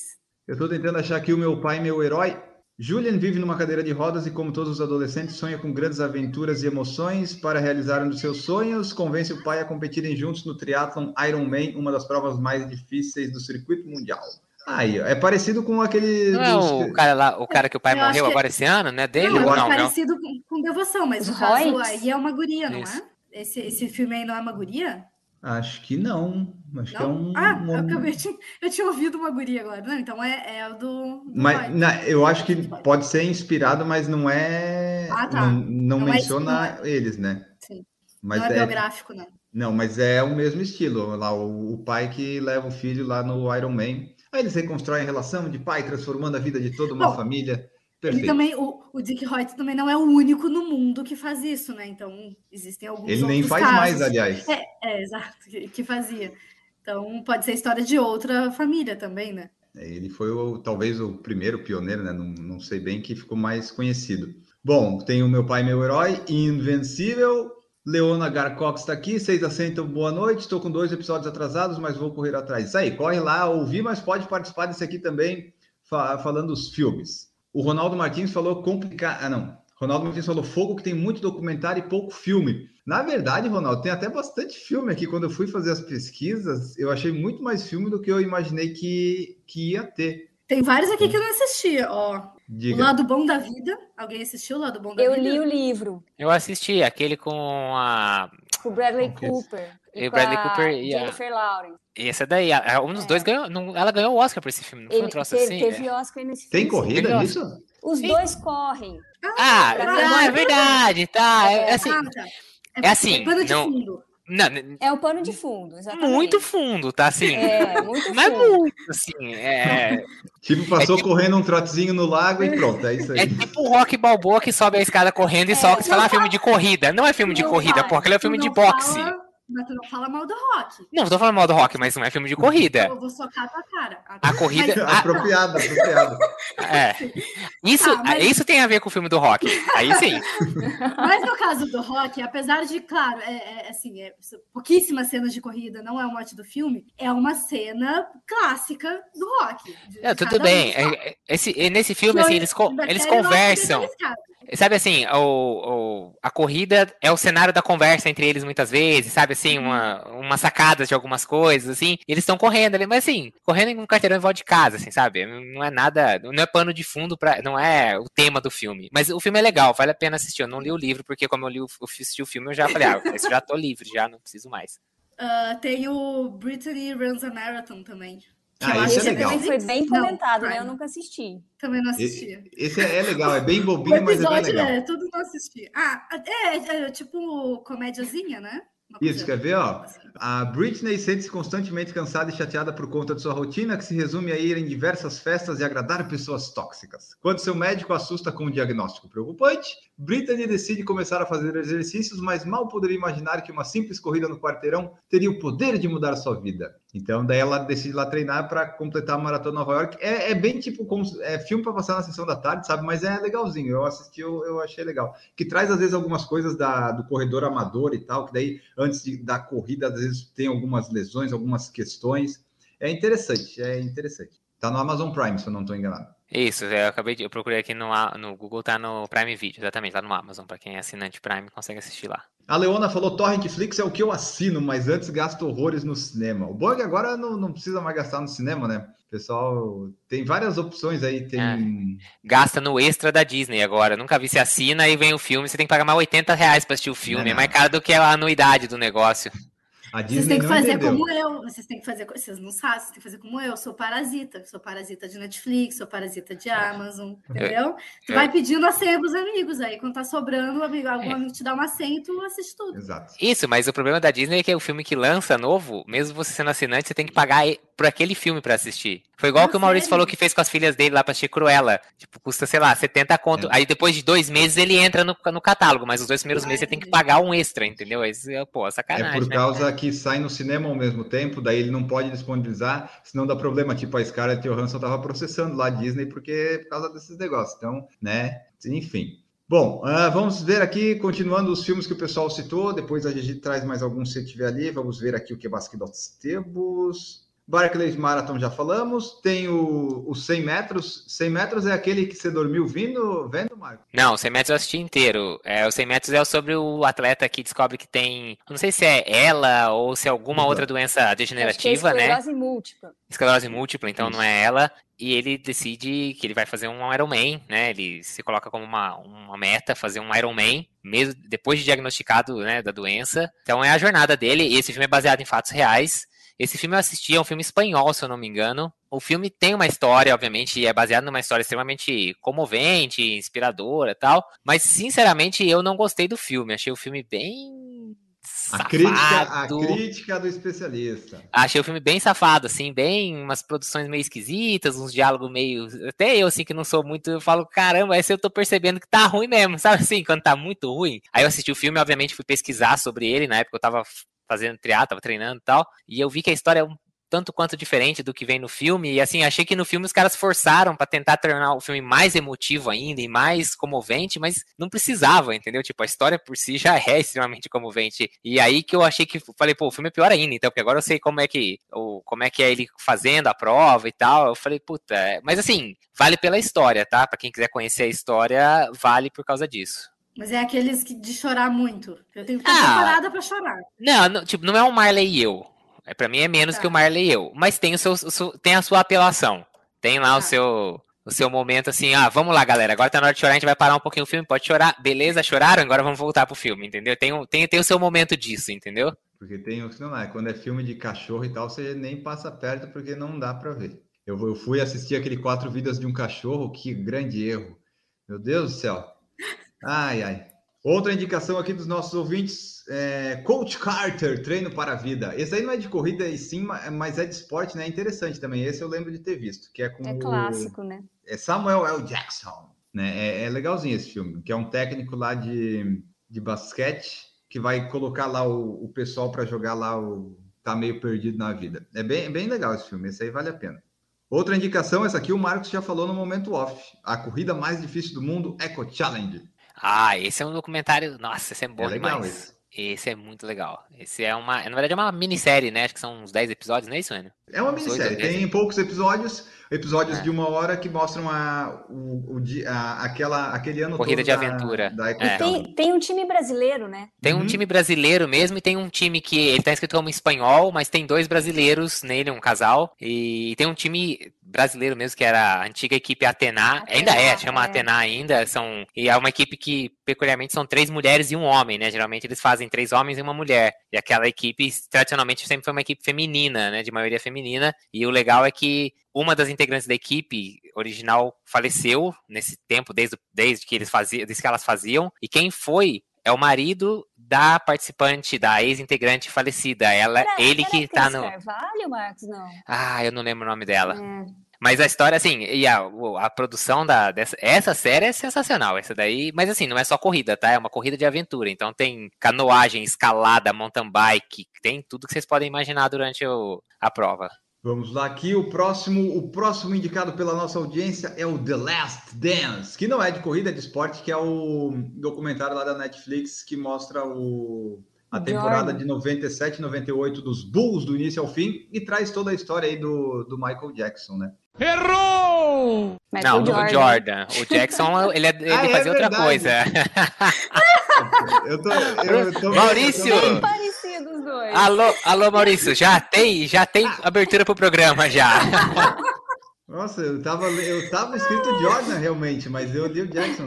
[SPEAKER 1] Eu estou tentando achar aqui o meu pai, meu herói. Julian vive numa cadeira de rodas e, como todos os adolescentes, sonha com grandes aventuras e emoções. Para realizar um dos seus sonhos, convence o pai a competirem juntos no triatlon Ironman, uma das provas mais difíceis do circuito mundial. Aí, ó, é parecido com aquele.
[SPEAKER 4] Não é
[SPEAKER 1] dos-
[SPEAKER 4] o cara lá, o cara que o pai
[SPEAKER 2] Eu
[SPEAKER 4] morreu
[SPEAKER 2] que-
[SPEAKER 4] agora esse ano, né? Dele?
[SPEAKER 2] Não, é
[SPEAKER 4] Não, não, não.
[SPEAKER 2] parecido com, com devoção, mas
[SPEAKER 3] Os
[SPEAKER 2] no caso aí é uma guria, não
[SPEAKER 4] Isso.
[SPEAKER 2] é? Esse, esse filme aí não é uma guria?
[SPEAKER 1] Acho que não. Acho que é
[SPEAKER 2] Não?
[SPEAKER 1] um.
[SPEAKER 2] ah,
[SPEAKER 1] um-
[SPEAKER 2] eu, acabei de- eu tinha ouvido uma guria agora. Não, então é, é o do. do
[SPEAKER 1] Mas na- eu acho que pode ser inspirado, mas não é.
[SPEAKER 2] Ah, tá.
[SPEAKER 1] Não, não
[SPEAKER 2] Não é
[SPEAKER 1] menciona eles, né?
[SPEAKER 2] Sim.
[SPEAKER 1] Mas
[SPEAKER 2] não é,
[SPEAKER 1] é,
[SPEAKER 2] biográfico, né?
[SPEAKER 1] Não, mas é o mesmo estilo. Lá, o, o pai que leva o filho lá no Iron Man. Aí eles reconstroem a relação de pai, transformando a vida de toda uma
[SPEAKER 2] Bom,
[SPEAKER 1] família. Perfeito.
[SPEAKER 2] também, o, o Dick Hoyt também não é o único no mundo que faz isso, né? Então, existem alguns
[SPEAKER 1] Ele nem faz
[SPEAKER 2] casos.
[SPEAKER 1] mais, aliás.
[SPEAKER 2] É, é, exato, que, que fazia. Então, pode ser história de outra família também, né?
[SPEAKER 1] Ele foi o- talvez o primeiro pioneiro, né? Não, não sei bem que ficou mais conhecido. Bom, tem o meu pai, meu herói, Invencível. Leona Garcox está aqui, vocês assentam, boa noite. Estou com dois episódios atrasados, mas vou correr atrás. Isso aí, corre lá, ouvir, mas pode participar desse aqui também, fa- falando dos filmes. O Ronaldo Martins falou complicado. Ah, não. Ronaldo Martins falou fogo que tem muito documentário e pouco filme. Na verdade, Ronaldo, tem até bastante filme aqui. Quando eu fui fazer as pesquisas, eu achei muito mais filme do que eu imaginei que, que ia ter.
[SPEAKER 2] Tem vários aqui que eu não assisti, ó. O
[SPEAKER 1] Diga.
[SPEAKER 2] Lado Bom da Vida. Alguém assistiu o Lado Bom da
[SPEAKER 3] Eu
[SPEAKER 2] Vida?
[SPEAKER 3] li o livro,
[SPEAKER 4] Eu assisti aquele com a.
[SPEAKER 3] com o Bradley
[SPEAKER 1] Ok.
[SPEAKER 3] Cooper.
[SPEAKER 4] E o
[SPEAKER 3] com
[SPEAKER 4] Bradley
[SPEAKER 3] a
[SPEAKER 4] Cooper e a-
[SPEAKER 3] Jennifer Lawrence.
[SPEAKER 4] Esse daí, a- a- um dos dois ganhou. não- ela ganhou o Oscar por esse filme, não foi um
[SPEAKER 3] Ele
[SPEAKER 4] troço
[SPEAKER 3] teve,
[SPEAKER 4] assim?
[SPEAKER 3] teve
[SPEAKER 4] É.
[SPEAKER 3] Oscar nesse
[SPEAKER 1] Tem
[SPEAKER 3] filme.
[SPEAKER 1] corrida
[SPEAKER 4] Legal.
[SPEAKER 1] nisso?
[SPEAKER 3] Os
[SPEAKER 4] Sim.
[SPEAKER 3] dois correm.
[SPEAKER 4] Ah,
[SPEAKER 3] pra
[SPEAKER 4] não,
[SPEAKER 3] mim
[SPEAKER 4] é verdade, tá. É,
[SPEAKER 3] É.
[SPEAKER 4] assim,
[SPEAKER 2] Ah, tá.
[SPEAKER 4] é assim,
[SPEAKER 2] pano de
[SPEAKER 4] não-
[SPEAKER 2] fundo.
[SPEAKER 4] Não,
[SPEAKER 3] É o pano de fundo, exatamente.
[SPEAKER 4] muito fundo, tá assim.
[SPEAKER 3] É, muito
[SPEAKER 4] Mas
[SPEAKER 3] fundo.
[SPEAKER 4] muito, assim, é,
[SPEAKER 1] Tipo, passou
[SPEAKER 4] É tipo-
[SPEAKER 1] correndo um trotezinho no lago e pronto, é isso aí.
[SPEAKER 4] é tipo o Rock Balboa que sobe a escada correndo e
[SPEAKER 3] É,
[SPEAKER 4] sobe, você fala
[SPEAKER 2] não
[SPEAKER 4] filme de corrida. Não é filme de
[SPEAKER 3] Não
[SPEAKER 4] corrida,
[SPEAKER 3] vai.
[SPEAKER 4] porra, aquele é filme de
[SPEAKER 2] não
[SPEAKER 4] boxe.
[SPEAKER 2] fala- mas tu não fala mal do rock.
[SPEAKER 4] Não, tô falando mal do Rock, mas não é filme de corrida.
[SPEAKER 2] Eu vou socar a tua cara.
[SPEAKER 4] A corrida-
[SPEAKER 2] Mas-
[SPEAKER 1] apropriado, apropriado.
[SPEAKER 4] É. Isso,
[SPEAKER 2] Ah, mas-
[SPEAKER 4] isso tem a ver com o filme do Rock. Aí sim.
[SPEAKER 2] Mas no caso do rock, apesar de, claro, é, é, assim, é, pouquíssimas cenas de corrida, não é o mote do filme, é uma cena clássica do rock.
[SPEAKER 4] É, tudo bem. É- é- Esse, é nesse filme, assim, eles, eles conversam. Sabe assim, o, o- a corrida é o cenário da conversa entre eles muitas vezes, sabe assim, uma, uma sacada de algumas coisas, assim, e eles estão correndo ali, mas assim, correndo em um quarteirão em volta de casa, assim, sabe? Não é nada, não é pano de fundo para, não é o tema do filme. Mas o filme é legal, vale a pena assistir. Eu não li o livro, porque como eu li o, eu assisti o filme, eu já falei, ah, esse eu já tô livre, já não preciso mais.
[SPEAKER 2] Ah, tem o Brittany Runs a Marathon também.
[SPEAKER 1] Ah,
[SPEAKER 2] eu
[SPEAKER 1] esse
[SPEAKER 2] acho
[SPEAKER 1] é legal.
[SPEAKER 3] Também foi bem
[SPEAKER 2] Não,
[SPEAKER 3] comentado, né? Eu nunca assisti.
[SPEAKER 2] Também não assisti.
[SPEAKER 1] Esse é, é legal, é bem
[SPEAKER 2] O
[SPEAKER 1] bobinho, mas é bem legal.
[SPEAKER 2] é tudo não assisti. Ah, é, é tipo comédiazinha, né?
[SPEAKER 1] Isso, quer ver, ó? A Britney sente-se constantemente cansada e chateada por conta de sua rotina, que se resume a ir em diversas festas e agradar pessoas tóxicas. Quando seu médico assusta com um diagnóstico preocupante, Britney decide começar a fazer exercícios, mas mal poderia imaginar que uma simples corrida no quarteirão teria o poder de mudar sua vida. Então, daí ela decide lá treinar para completar a Maratona Nova York. É, é bem tipo como, é filme para passar na sessão da tarde, sabe? Mas é legalzinho. Eu assisti, eu, eu achei legal. Que traz, às vezes, algumas coisas da, do corredor amador e tal, que daí, antes de, da corrida, às vezes tem algumas lesões, algumas questões. É interessante, é interessante. Tá no Amazon Prime, se eu não estou enganado.
[SPEAKER 4] Isso, eu acabei de. Eu procurei aqui no, no Google, tá no Prime Video, exatamente, lá no Amazon. Para quem é assinante Prime, consegue assistir lá.
[SPEAKER 1] A Leona falou: Torrentflix é o que eu assino, mas antes gasto horrores no cinema. O bom é que agora não, não precisa mais gastar no cinema, né? pessoal tem várias opções aí. Tem... É.
[SPEAKER 4] Gasta no extra da Disney agora. Nunca vi, você assina e vem o filme, você tem que pagar mais 80 reais para assistir o filme. Não, não. É mais caro do que a anuidade do negócio.
[SPEAKER 2] A Disney vocês têm que fazer entendeu. como eu, vocês têm que fazer, vocês não sabem, vocês têm que fazer como eu, eu sou parasita, sou parasita de Netflix, sou parasita de Amazon, entendeu? Tu vai pedindo a senha pros amigos, aí quando tá sobrando, amigo, algum amigo te dá uma senha e tu assiste tudo.
[SPEAKER 1] Exato.
[SPEAKER 4] Isso, mas o problema da Disney é que é o filme que lança novo, mesmo você sendo assinante, você tem que pagar por aquele filme para assistir. Foi igual que o Maurício falou que fez com as filhas dele lá pra assistir Cruella. Tipo, custa, sei lá, 70 conto. É. Aí depois de dois meses ele entra no, no catálogo, mas os dois primeiros meses você tem que pagar um extra, entendeu? Aí, pô, sacanagem.
[SPEAKER 1] É por
[SPEAKER 4] né?
[SPEAKER 1] causa que sai no cinema ao mesmo tempo, daí ele não pode disponibilizar, senão dá problema. Tipo, a Scarlett Johansson tava processando lá a Disney porque por causa desses negócios. Então, né, enfim. Bom, uh, vamos ver aqui, continuando os filmes que o pessoal citou, depois a gente traz mais alguns se tiver ali, vamos ver aqui o que Basquedotes temos. Barclays Marathon já falamos. Tem o, o 100 metros. 100 metros é aquele que você dormiu vindo, vendo, Marco?
[SPEAKER 4] Não, 100 metros eu assisti inteiro. É, o 100 metros é sobre o atleta que descobre que tem. Não sei se é ela ou se é alguma uhum. outra doença degenerativa, Acho que é
[SPEAKER 3] esclerose né? múltipla.
[SPEAKER 4] Esclerose múltipla, então Isso. não é ela. E ele decide que ele vai fazer um Ironman, né? Ele se coloca como uma, uma meta fazer um Ironman, mesmo depois de diagnosticado né, da doença. Então é a jornada dele. E esse filme é baseado em fatos reais. Esse filme eu assisti, é um filme espanhol, se eu não me engano. O filme tem uma história, obviamente, e é baseado numa história extremamente comovente, inspiradora e tal. Mas, sinceramente, eu não gostei do filme. Achei o filme bem
[SPEAKER 1] a crítica, a crítica do especialista.
[SPEAKER 4] Achei o filme bem safado, assim, bem umas produções meio esquisitas, uns diálogos meio. Até eu, assim, que não sou muito, eu falo, caramba, esse eu tô percebendo que tá ruim mesmo, sabe assim, quando tá muito ruim. Aí eu assisti o filme, obviamente, fui pesquisar sobre ele, na época eu tava fazendo triatlo, tava treinando e tal, e eu vi que a história é um tanto quanto diferente do que vem no filme, e assim, achei que no filme os caras forçaram para tentar tornar o filme mais emotivo ainda e mais comovente, mas não precisava, entendeu? Tipo, a história por si já é extremamente comovente. E aí que eu achei que falei, pô, o filme é pior ainda, então, porque agora eu sei como é que o como é que é ele fazendo a prova e tal. Eu falei, puta, é... mas assim, vale pela história, tá? Para quem quiser conhecer a história, vale por causa disso.
[SPEAKER 2] Mas é aqueles que, de chorar muito. Eu tenho que estar ah, preparada para chorar.
[SPEAKER 4] Não, não, tipo, não é um Marley e eu. É, para mim é menos tá. que o Marley e eu. Mas tem, o seu, o seu, tem a sua apelação. Tem lá tá. o seu o seu momento assim, ah, vamos lá, galera, agora tá na hora de chorar, a gente vai parar um pouquinho o filme, pode chorar, beleza, choraram, agora vamos voltar pro filme, entendeu? Tem, tem, tem o seu momento disso, entendeu?
[SPEAKER 1] Porque tem o que não é, quando é filme de cachorro e tal, você nem passa perto porque não dá para ver. Eu, eu fui assistir aquele Quatro Vidas de um Cachorro, que grande erro. Meu Deus do céu. Ai, ai. Outra indicação aqui dos nossos ouvintes, é Coach Carter, treino para a vida. Esse aí não é de corrida e sim, mas é de esporte, né? É interessante também. Esse eu lembro de ter visto, que é com
[SPEAKER 3] É clássico,
[SPEAKER 1] o...
[SPEAKER 3] né?
[SPEAKER 1] É Samuel L. Jackson, né? É, é, legalzinho esse filme, que é um técnico lá de, de basquete que vai colocar lá o, o pessoal para jogar lá o tá meio perdido na vida. É bem, bem legal esse filme, esse aí vale a pena. Outra indicação, essa aqui o Marcos já falou no momento off. A corrida mais difícil do mundo, Eco Challenge.
[SPEAKER 4] Ah, esse é um documentário. Nossa, esse é bom é demais. Esse. esse. é muito legal. Esse é uma. Na verdade, é uma minissérie, né? Acho que são uns 10 episódios, não é isso, Enio?
[SPEAKER 1] É uma minissérie. Tem poucos episódios, episódios é. de uma hora que mostram a, o, o, a, aquela, aquele ano
[SPEAKER 4] Corrida de aventura.
[SPEAKER 1] Da,
[SPEAKER 3] é. tem, tem um time brasileiro, né?
[SPEAKER 4] Tem um uhum. time brasileiro mesmo e tem um time que ele tá escrito como espanhol, mas tem dois brasileiros nele, um casal. E tem um time brasileiro mesmo, que era a antiga equipe Atena, Atena ainda é, chama é. Atena ainda, são, e é uma equipe que peculiarmente são três mulheres e um homem, né, geralmente eles fazem três homens e uma mulher, e aquela equipe tradicionalmente sempre foi uma equipe feminina, né, de maioria feminina, e o legal é que uma das integrantes da equipe original faleceu nesse tempo, desde, desde que eles faziam, desde que elas faziam, e quem foi é o marido da participante, da ex-integrante falecida. Ela,
[SPEAKER 3] Era-
[SPEAKER 4] ele
[SPEAKER 3] era
[SPEAKER 4] que
[SPEAKER 3] Cris
[SPEAKER 4] tá no.
[SPEAKER 3] Carvalho, Marcos? Não.
[SPEAKER 4] Ah, eu não lembro o nome dela.
[SPEAKER 3] É.
[SPEAKER 4] Mas a história, assim, e a, a produção da, dessa essa série é sensacional. Essa daí, mas assim, não é só corrida, tá? É uma corrida de aventura. Então tem canoagem, escalada, mountain bike, tem tudo que vocês podem imaginar durante o- a prova.
[SPEAKER 1] Vamos lá aqui, o próximo, o próximo indicado pela nossa audiência é o The Last Dance, que não é de corrida, é de esporte, que é o documentário lá da Netflix que mostra o, a temporada
[SPEAKER 3] Jordan.
[SPEAKER 1] de 97, 98 dos Bulls do início ao fim e traz toda a história aí do, do Michael Jackson, né?
[SPEAKER 3] Michael
[SPEAKER 4] não,
[SPEAKER 3] Jordan.
[SPEAKER 4] Jordan. O Jackson, ele, ele
[SPEAKER 1] Ah, é
[SPEAKER 4] fazia outra
[SPEAKER 1] verdade.
[SPEAKER 4] coisa.
[SPEAKER 1] Eu tô, eu tô
[SPEAKER 4] Maurício!
[SPEAKER 3] Bem parecidos os dois.
[SPEAKER 4] alô, alô, Maurício, já tem, já tem abertura pro programa já.
[SPEAKER 1] Nossa, eu tava, eu tava escrito Jordan realmente, mas eu li o Jackson.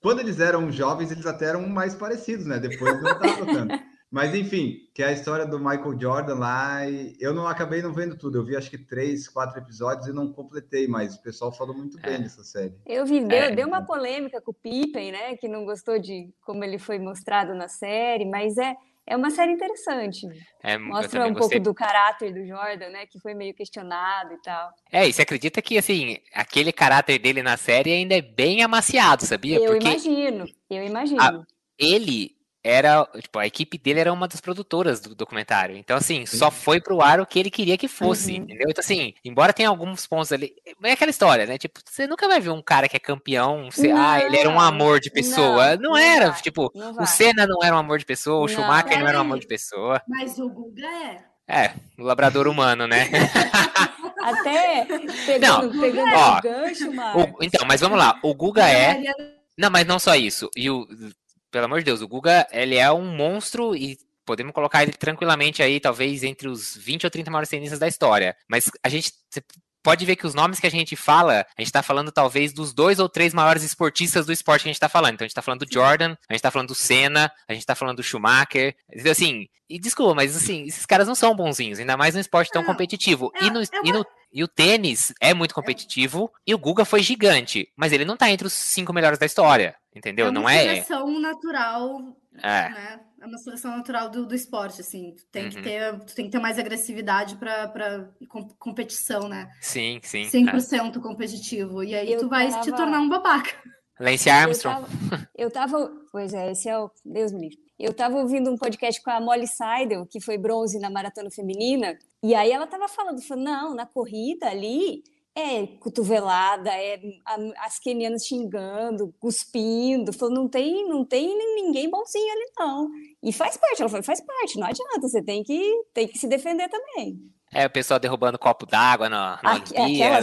[SPEAKER 1] Quando eles eram jovens, eles até eram mais parecidos, né? Depois não tava tanto. Mas enfim, que é a história do Michael Jordan lá. E eu não acabei não vendo tudo. Eu vi acho que três, quatro episódios e não completei, mas o pessoal falou muito bem
[SPEAKER 4] É.
[SPEAKER 1] dessa série.
[SPEAKER 3] Eu vi, deu,
[SPEAKER 4] É.
[SPEAKER 3] deu uma polêmica com o Pippen, né? Que não gostou de como ele foi mostrado na série, mas é, é uma série interessante.
[SPEAKER 4] É,
[SPEAKER 3] Mostra um pouco
[SPEAKER 4] gostei.
[SPEAKER 3] do caráter do Jordan, né? Que foi meio questionado e tal.
[SPEAKER 4] É, e você acredita que, assim, aquele caráter dele na série ainda é bem amaciado, sabia?
[SPEAKER 3] Eu
[SPEAKER 4] Porque
[SPEAKER 3] imagino, eu imagino.
[SPEAKER 4] Ah, ele era, tipo, a equipe dele era uma das produtoras do documentário. Então, assim, só foi pro ar o que ele queria que fosse,
[SPEAKER 3] Uhum.
[SPEAKER 4] entendeu? Então, assim, embora tenha alguns pontos ali, é aquela história, né? Tipo, você nunca vai ver um cara que é campeão, você, ah, ele era um
[SPEAKER 3] Não,
[SPEAKER 4] amor de pessoa.
[SPEAKER 3] não,
[SPEAKER 4] Não,
[SPEAKER 3] não
[SPEAKER 4] era,
[SPEAKER 3] vai,
[SPEAKER 4] tipo,
[SPEAKER 3] não
[SPEAKER 4] o. Senna não era um amor de pessoa, o
[SPEAKER 3] Não.
[SPEAKER 4] Schumacher não era um amor de pessoa.
[SPEAKER 2] Mas o Guga é.
[SPEAKER 4] É, o labrador humano, né?
[SPEAKER 3] Até pegando, pegando
[SPEAKER 4] ó,
[SPEAKER 3] o gancho,
[SPEAKER 4] O-
[SPEAKER 3] Marcos.
[SPEAKER 4] então, mas vamos lá, o Guga é... Não, mas não só isso. E o, pelo amor de Deus, o Guga, ele é um monstro e podemos colocar ele tranquilamente aí, talvez entre os 20 ou 30 maiores tenistas da história. Mas a gente pode ver que os nomes que a gente fala, a gente tá falando talvez dos dois ou três maiores esportistas do esporte que a gente tá falando. Então a gente tá falando do Jordan, a gente tá falando do Senna, a gente tá falando do Schumacher. Assim, e desculpa, mas assim, esses caras não são bonzinhos, ainda mais num esporte tão competitivo. e, no, e no e o tênis é muito competitivo e o Guga foi gigante, mas ele não tá entre os cinco melhores da história, entendeu?
[SPEAKER 2] é uma
[SPEAKER 4] não é.
[SPEAKER 2] seleção natural,
[SPEAKER 4] É,
[SPEAKER 2] né? É uma seleção natural do, do esporte, assim. Tu tem que
[SPEAKER 4] Uhum.
[SPEAKER 2] ter, tu tem que ter mais agressividade para competição, né?
[SPEAKER 4] sim, sim. é.
[SPEAKER 2] 100% competitivo. E aí
[SPEAKER 3] Eu
[SPEAKER 2] tu vai te
[SPEAKER 3] tava-
[SPEAKER 2] tornar um babaca.
[SPEAKER 4] Lance
[SPEAKER 3] Eu
[SPEAKER 4] Armstrong.
[SPEAKER 3] tava, eu tava. Pois é, esse é o. Deus me livre. Eu tava ouvindo um podcast com a Molly Seidel, que foi bronze na maratona feminina, e aí ela tava falando, falou, não, na corrida ali é cotovelada, é as quenianas xingando, cuspindo, falou, não tem, não tem ninguém bonzinho ali não. E faz parte, ela falou, faz parte, não adianta, você tem que, tem que se defender também.
[SPEAKER 4] É, o pessoal derrubando copo d'água na,
[SPEAKER 3] aquela
[SPEAKER 4] Olimpíada.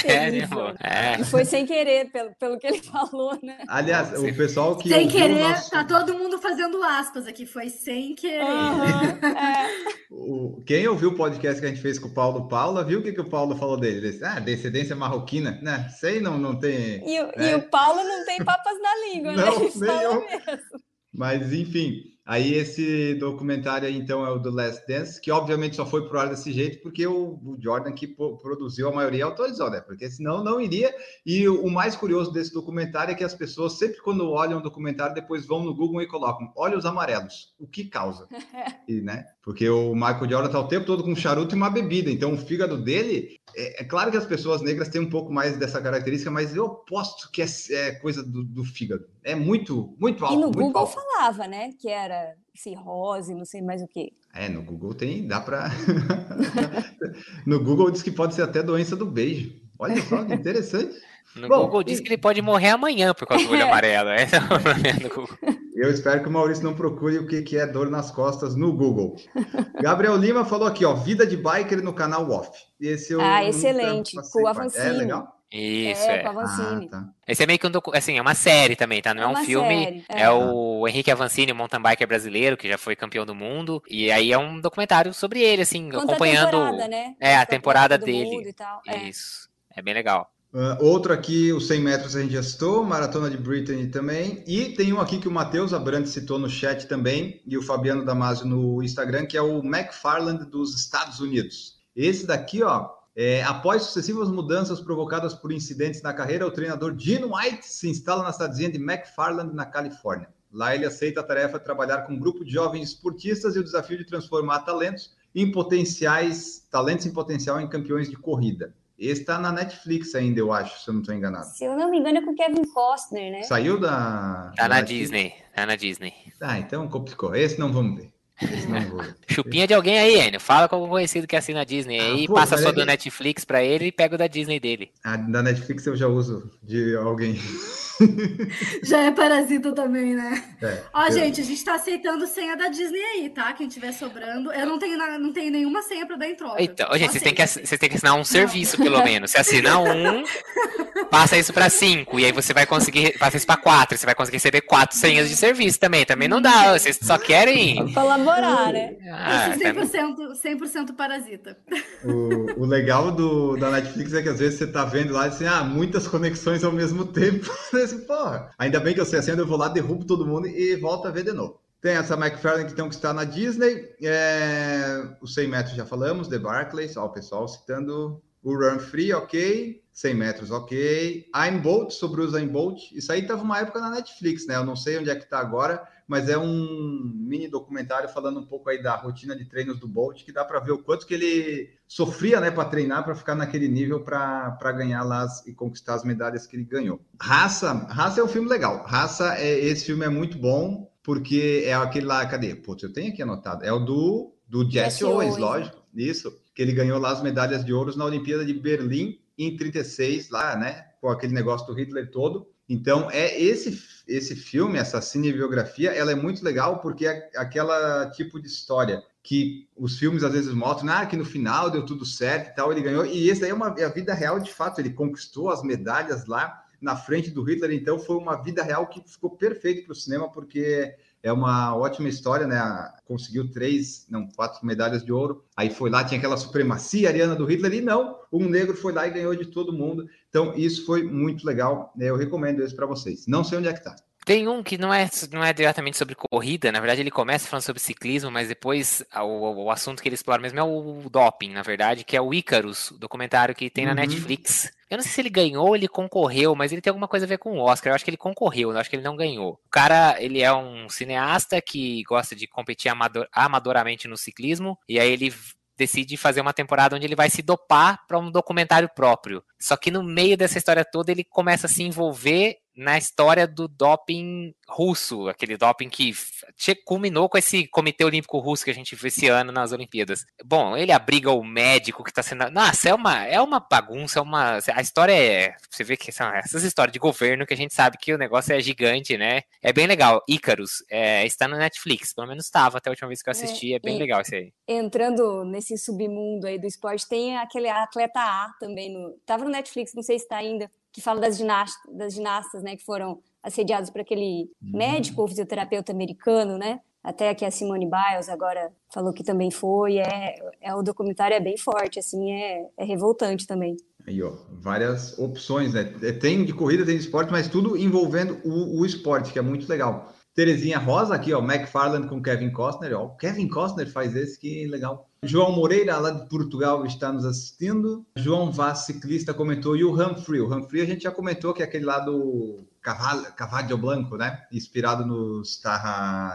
[SPEAKER 3] cena é.
[SPEAKER 4] É.
[SPEAKER 3] E foi sem querer, pelo, pelo que ele falou, né?
[SPEAKER 1] Aliás, o pessoal que
[SPEAKER 2] sem querer,
[SPEAKER 1] nosso-
[SPEAKER 2] tá todo mundo fazendo aspas aqui. Foi sem querer.
[SPEAKER 3] Aham, é.
[SPEAKER 1] quem ouviu o podcast que a gente fez com o Paulo Paula, viu o que, que o Paulo falou dele? Ele disse, ah, descendência marroquina, né? Sei não, não tem.
[SPEAKER 3] E, o-
[SPEAKER 1] É.
[SPEAKER 3] e o Paulo não tem papas na língua, né?
[SPEAKER 1] Não,
[SPEAKER 3] Ele
[SPEAKER 1] nem
[SPEAKER 3] fala
[SPEAKER 1] eu.
[SPEAKER 3] mesmo.
[SPEAKER 1] Mas enfim, aí esse documentário então é o do Last Dance, que obviamente só foi pro ar desse jeito porque o, o Jordan que produziu a maioria autorizou, né? Porque senão não iria. E o, o mais curioso desse documentário é que as pessoas sempre quando olham o documentário depois vão no Google e colocam olhos amarelos, o que causa? E, né? Porque o Michael Jordan tá o tempo todo com um charuto e uma bebida, então o fígado dele é, é claro que as pessoas negras têm um pouco mais dessa característica, mas eu aposto que é, é coisa do, do fígado. É muito, muito
[SPEAKER 3] E
[SPEAKER 1] alto,
[SPEAKER 3] no
[SPEAKER 1] muito
[SPEAKER 3] Google
[SPEAKER 1] alto.
[SPEAKER 3] falava, né? Que era cirrose, não sei mais o quê.
[SPEAKER 1] É, no Google tem, dá para. no Google diz que pode ser até doença do beijo. Olha só que interessante.
[SPEAKER 4] No
[SPEAKER 1] Bom,
[SPEAKER 4] Google diz
[SPEAKER 1] e-
[SPEAKER 4] que ele pode morrer amanhã por causa do olho amarelo. É o problema do Google.
[SPEAKER 1] Eu espero que o Maurício não procure o que que é dor nas costas no Google. Gabriel Lima falou aqui, ó, vida de biker no canal Off. Esse eu
[SPEAKER 3] Ah, excelente, com o.
[SPEAKER 1] É
[SPEAKER 3] Avancini.
[SPEAKER 1] legal?
[SPEAKER 4] Isso,
[SPEAKER 3] é,
[SPEAKER 4] é.
[SPEAKER 3] Avancini.
[SPEAKER 1] Ah, tá.
[SPEAKER 4] Esse é meio que um docu... assim, é uma série também, tá? Não é,
[SPEAKER 3] É
[SPEAKER 4] um filme.
[SPEAKER 3] série,
[SPEAKER 4] É.
[SPEAKER 3] é.
[SPEAKER 4] o Henrique Avancini, um mountain biker brasileiro, que já foi campeão do mundo. E aí é um documentário sobre ele, assim,
[SPEAKER 3] Conta
[SPEAKER 4] acompanhando.
[SPEAKER 3] a temporada, né?
[SPEAKER 4] É, a temporada
[SPEAKER 3] do
[SPEAKER 4] dele.
[SPEAKER 3] E. É.
[SPEAKER 4] Isso. É bem legal.
[SPEAKER 1] Ah, outro aqui, os 100 metros a gente já citou, Maratona de Brittany também. E tem um aqui que o Matheus Abrantes citou no chat também, e o Fabiano Damasio no Instagram, que é o McFarland dos Estados Unidos. Esse daqui, ó, é, após sucessivas mudanças provocadas por incidentes na carreira, o treinador Gene White se instala na cidadezinha de McFarland, na Califórnia. Lá ele aceita a tarefa de trabalhar com um grupo de jovens esportistas e o desafio de transformar talentos em potenciais, talentos em potencial em campeões de corrida. Esse está na Netflix ainda, eu acho, se eu não estou enganado.
[SPEAKER 3] Se eu não me engano, é com Kevin Costner, né?
[SPEAKER 1] Saiu da.
[SPEAKER 4] Tá
[SPEAKER 1] da
[SPEAKER 4] na? Disney. Tá na Disney.
[SPEAKER 1] Ah, então complicou. Esse não vamos ver.
[SPEAKER 4] Chupinha de alguém aí, Enio. Fala com algum conhecido que assina a Disney
[SPEAKER 1] Ah,
[SPEAKER 4] aí,
[SPEAKER 1] pô,
[SPEAKER 4] passa só do Netflix pra ele e pega o da Disney dele.
[SPEAKER 1] A da Netflix eu já uso de alguém.
[SPEAKER 2] Já é parasita também, né?
[SPEAKER 1] É,
[SPEAKER 2] Ó,
[SPEAKER 1] eu-
[SPEAKER 2] gente, a gente tá aceitando senha da Disney aí, tá? Quem tiver sobrando. Eu não tenho, não tenho nenhuma senha pra dar em troca.
[SPEAKER 4] Então, gente, vocês têm, que, vocês têm que assinar um serviço, pelo menos. Você assina um, passa isso pra cinco, e aí você vai conseguir, passa isso pra quatro, você vai conseguir receber quatro senhas de serviço também. Também não dá, vocês só querem.
[SPEAKER 3] Colaborar, né?
[SPEAKER 4] Ah, também-
[SPEAKER 2] 100%, 100% parasita.
[SPEAKER 1] O, o legal do, da Netflix é que às vezes você tá vendo lá assim, ah, muitas conexões ao mesmo tempo. assim, Porra, ainda bem que eu sei assim, eu vou lá, derrubo todo mundo e volto a ver de novo. Tem essa McFarlane tem que estar na Disney. É, os 100 metros já falamos, The Barclays, ó, o pessoal citando o Run Free, ok. 100 metros, ok. I'm Bolt, sobre o Usain Bolt. Isso aí tava uma época na Netflix, né? Eu não sei onde é que tá agora, mas é um mini documentário falando um pouco aí da rotina de treinos do Bolt, que dá para ver o quanto que ele sofria, né, para treinar, para ficar naquele nível para ganhar lá as- e conquistar as medalhas que ele ganhou. Raça, Raça é um filme legal. Raça, é, esse filme é muito bom, porque é aquele lá, cadê? Putz, eu tenho aqui anotado. É o do, do Jesse
[SPEAKER 3] Jesse
[SPEAKER 1] Owens,
[SPEAKER 3] Owens.
[SPEAKER 1] lógico. Isso, que ele ganhou lá as medalhas de ouro na Olimpíada de Berlim em 36, lá, né, com aquele negócio do Hitler todo. Então, é esse esse filme, essa cinebiografia, ela é muito legal porque é aquela tipo de história que os filmes às vezes mostram, ah, que no final deu tudo certo e tal, ele ganhou. E esse daí é uma é a vida real de fato, ele conquistou as medalhas lá na frente do Hitler, então foi uma vida real que ficou perfeito para o cinema porque é uma ótima história, né? Conseguiu três, não, quatro medalhas de ouro. Aí foi lá, tinha aquela supremacia ariana do Hitler, e não, um negro foi lá e ganhou de todo mundo. Então, isso foi muito legal. Eu recomendo esse para vocês. Não sei onde é que tá.
[SPEAKER 4] Tem um que não é, não é diretamente sobre corrida, na verdade ele começa falando sobre ciclismo, mas depois o, o assunto que ele explora mesmo é o doping, na verdade, que é o Icarus, o documentário que tem na
[SPEAKER 1] Uhum.
[SPEAKER 4] Netflix. Eu não sei se ele ganhou ou ele concorreu, mas ele tem alguma coisa a ver com o Oscar. Eu acho que ele concorreu, eu acho que ele não ganhou. O cara, ele é um cineasta que gosta de competir amador- amadoramente no ciclismo, e aí ele decide fazer uma temporada onde ele vai se dopar para um documentário próprio. Só que no meio dessa história toda ele começa a se envolver na história do doping russo, aquele doping que culminou com esse Comitê Olímpico Russo que a gente viu esse ano nas Olimpíadas. Bom, ele abriga o médico que tá sendo. Nossa, é uma, é uma bagunça, é uma. A história é. Você vê que são essas histórias de governo que a gente sabe que o negócio é gigante, né? É bem legal. Ícaros é, está no Netflix, pelo menos estava até a última vez que eu assisti. É, bem
[SPEAKER 3] e-
[SPEAKER 4] legal esse aí.
[SPEAKER 3] Entrando nesse submundo aí do esporte, tem aquele atleta A também no. Tava no Netflix, não sei se está ainda, que fala das, ginast... das ginastas, né, que foram assediados por aquele médico ou fisioterapeuta americano, né? Até que a Simone Biles agora falou que também foi. É, é o documentário é bem forte, assim, é, é revoltante também.
[SPEAKER 1] Aí, ó, várias opções, né? Tem de corrida, tem de esporte, mas tudo envolvendo o, o esporte, que é muito legal. Terezinha Rosa aqui, ó, McFarland com Kevin Costner, ó, o Kevin Costner faz esse, que legal. João Moreira, lá de Portugal, está nos assistindo. João Vaz, ciclista, comentou. E o Humphrey, o Humphrey a gente já comentou que é aquele lá do Cavallo Blanco, né? Inspirado nos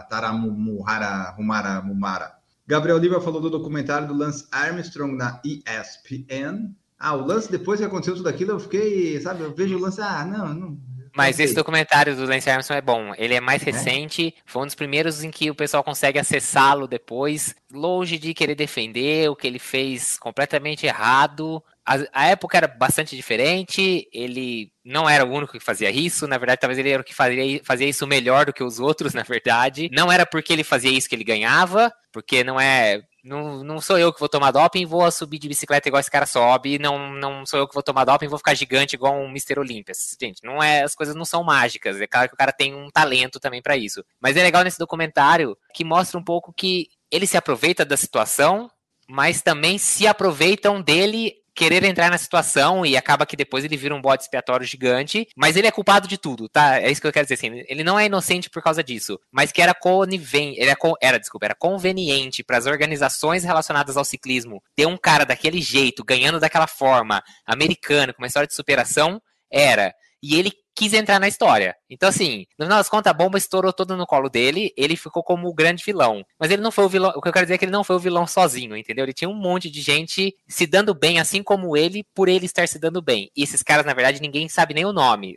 [SPEAKER 1] Taramumara, Humara, Mumara. Gabriel Lima falou do documentário do Lance Armstrong na ESPN. Ah, o lance, depois que aconteceu tudo aquilo, eu fiquei, sabe, eu vejo o lance, ah, não, não.
[SPEAKER 4] Mas esse documentário do Lance Armstrong é bom. Ele é mais
[SPEAKER 1] É?
[SPEAKER 4] recente, foi um dos primeiros em que o pessoal consegue acessá-lo depois, longe de querer defender o que ele fez completamente errado. A, a época era bastante diferente, ele não era o único que fazia isso, na verdade, talvez ele era o que fazia, fazia isso melhor do que os outros, na verdade. Não era porque ele fazia isso que ele ganhava, porque não é. Não, não sou eu que vou tomar doping vou subir de bicicleta igual esse cara sobe, não, não sou eu que vou tomar doping vou ficar gigante igual um Mr. Olympus. Gente, não é, as coisas não são mágicas, é claro que o cara tem um talento também pra isso. Mas é legal nesse documentário que mostra um pouco que ele se aproveita da situação, mas também se aproveitam dele querer entrar na situação e acaba que depois ele vira um bode expiatório gigante, mas ele é culpado de tudo, tá? É isso que eu quero dizer assim, ele não é inocente por causa disso, mas que era conivente, ele con- era desculpa, era conveniente para as organizações relacionadas ao ciclismo ter um cara daquele jeito, ganhando daquela forma, americano, com uma história de superação, era. E ele quis entrar na história. Então, assim, no final das contas, a bomba estourou toda no colo dele, ele ficou como o grande vilão. Mas ele não foi o vilão. O que eu quero dizer é que ele não foi o vilão sozinho, entendeu? Ele tinha um monte de gente se dando bem, assim como ele, por ele estar se dando bem. E esses caras, na verdade, ninguém sabe nem o nome.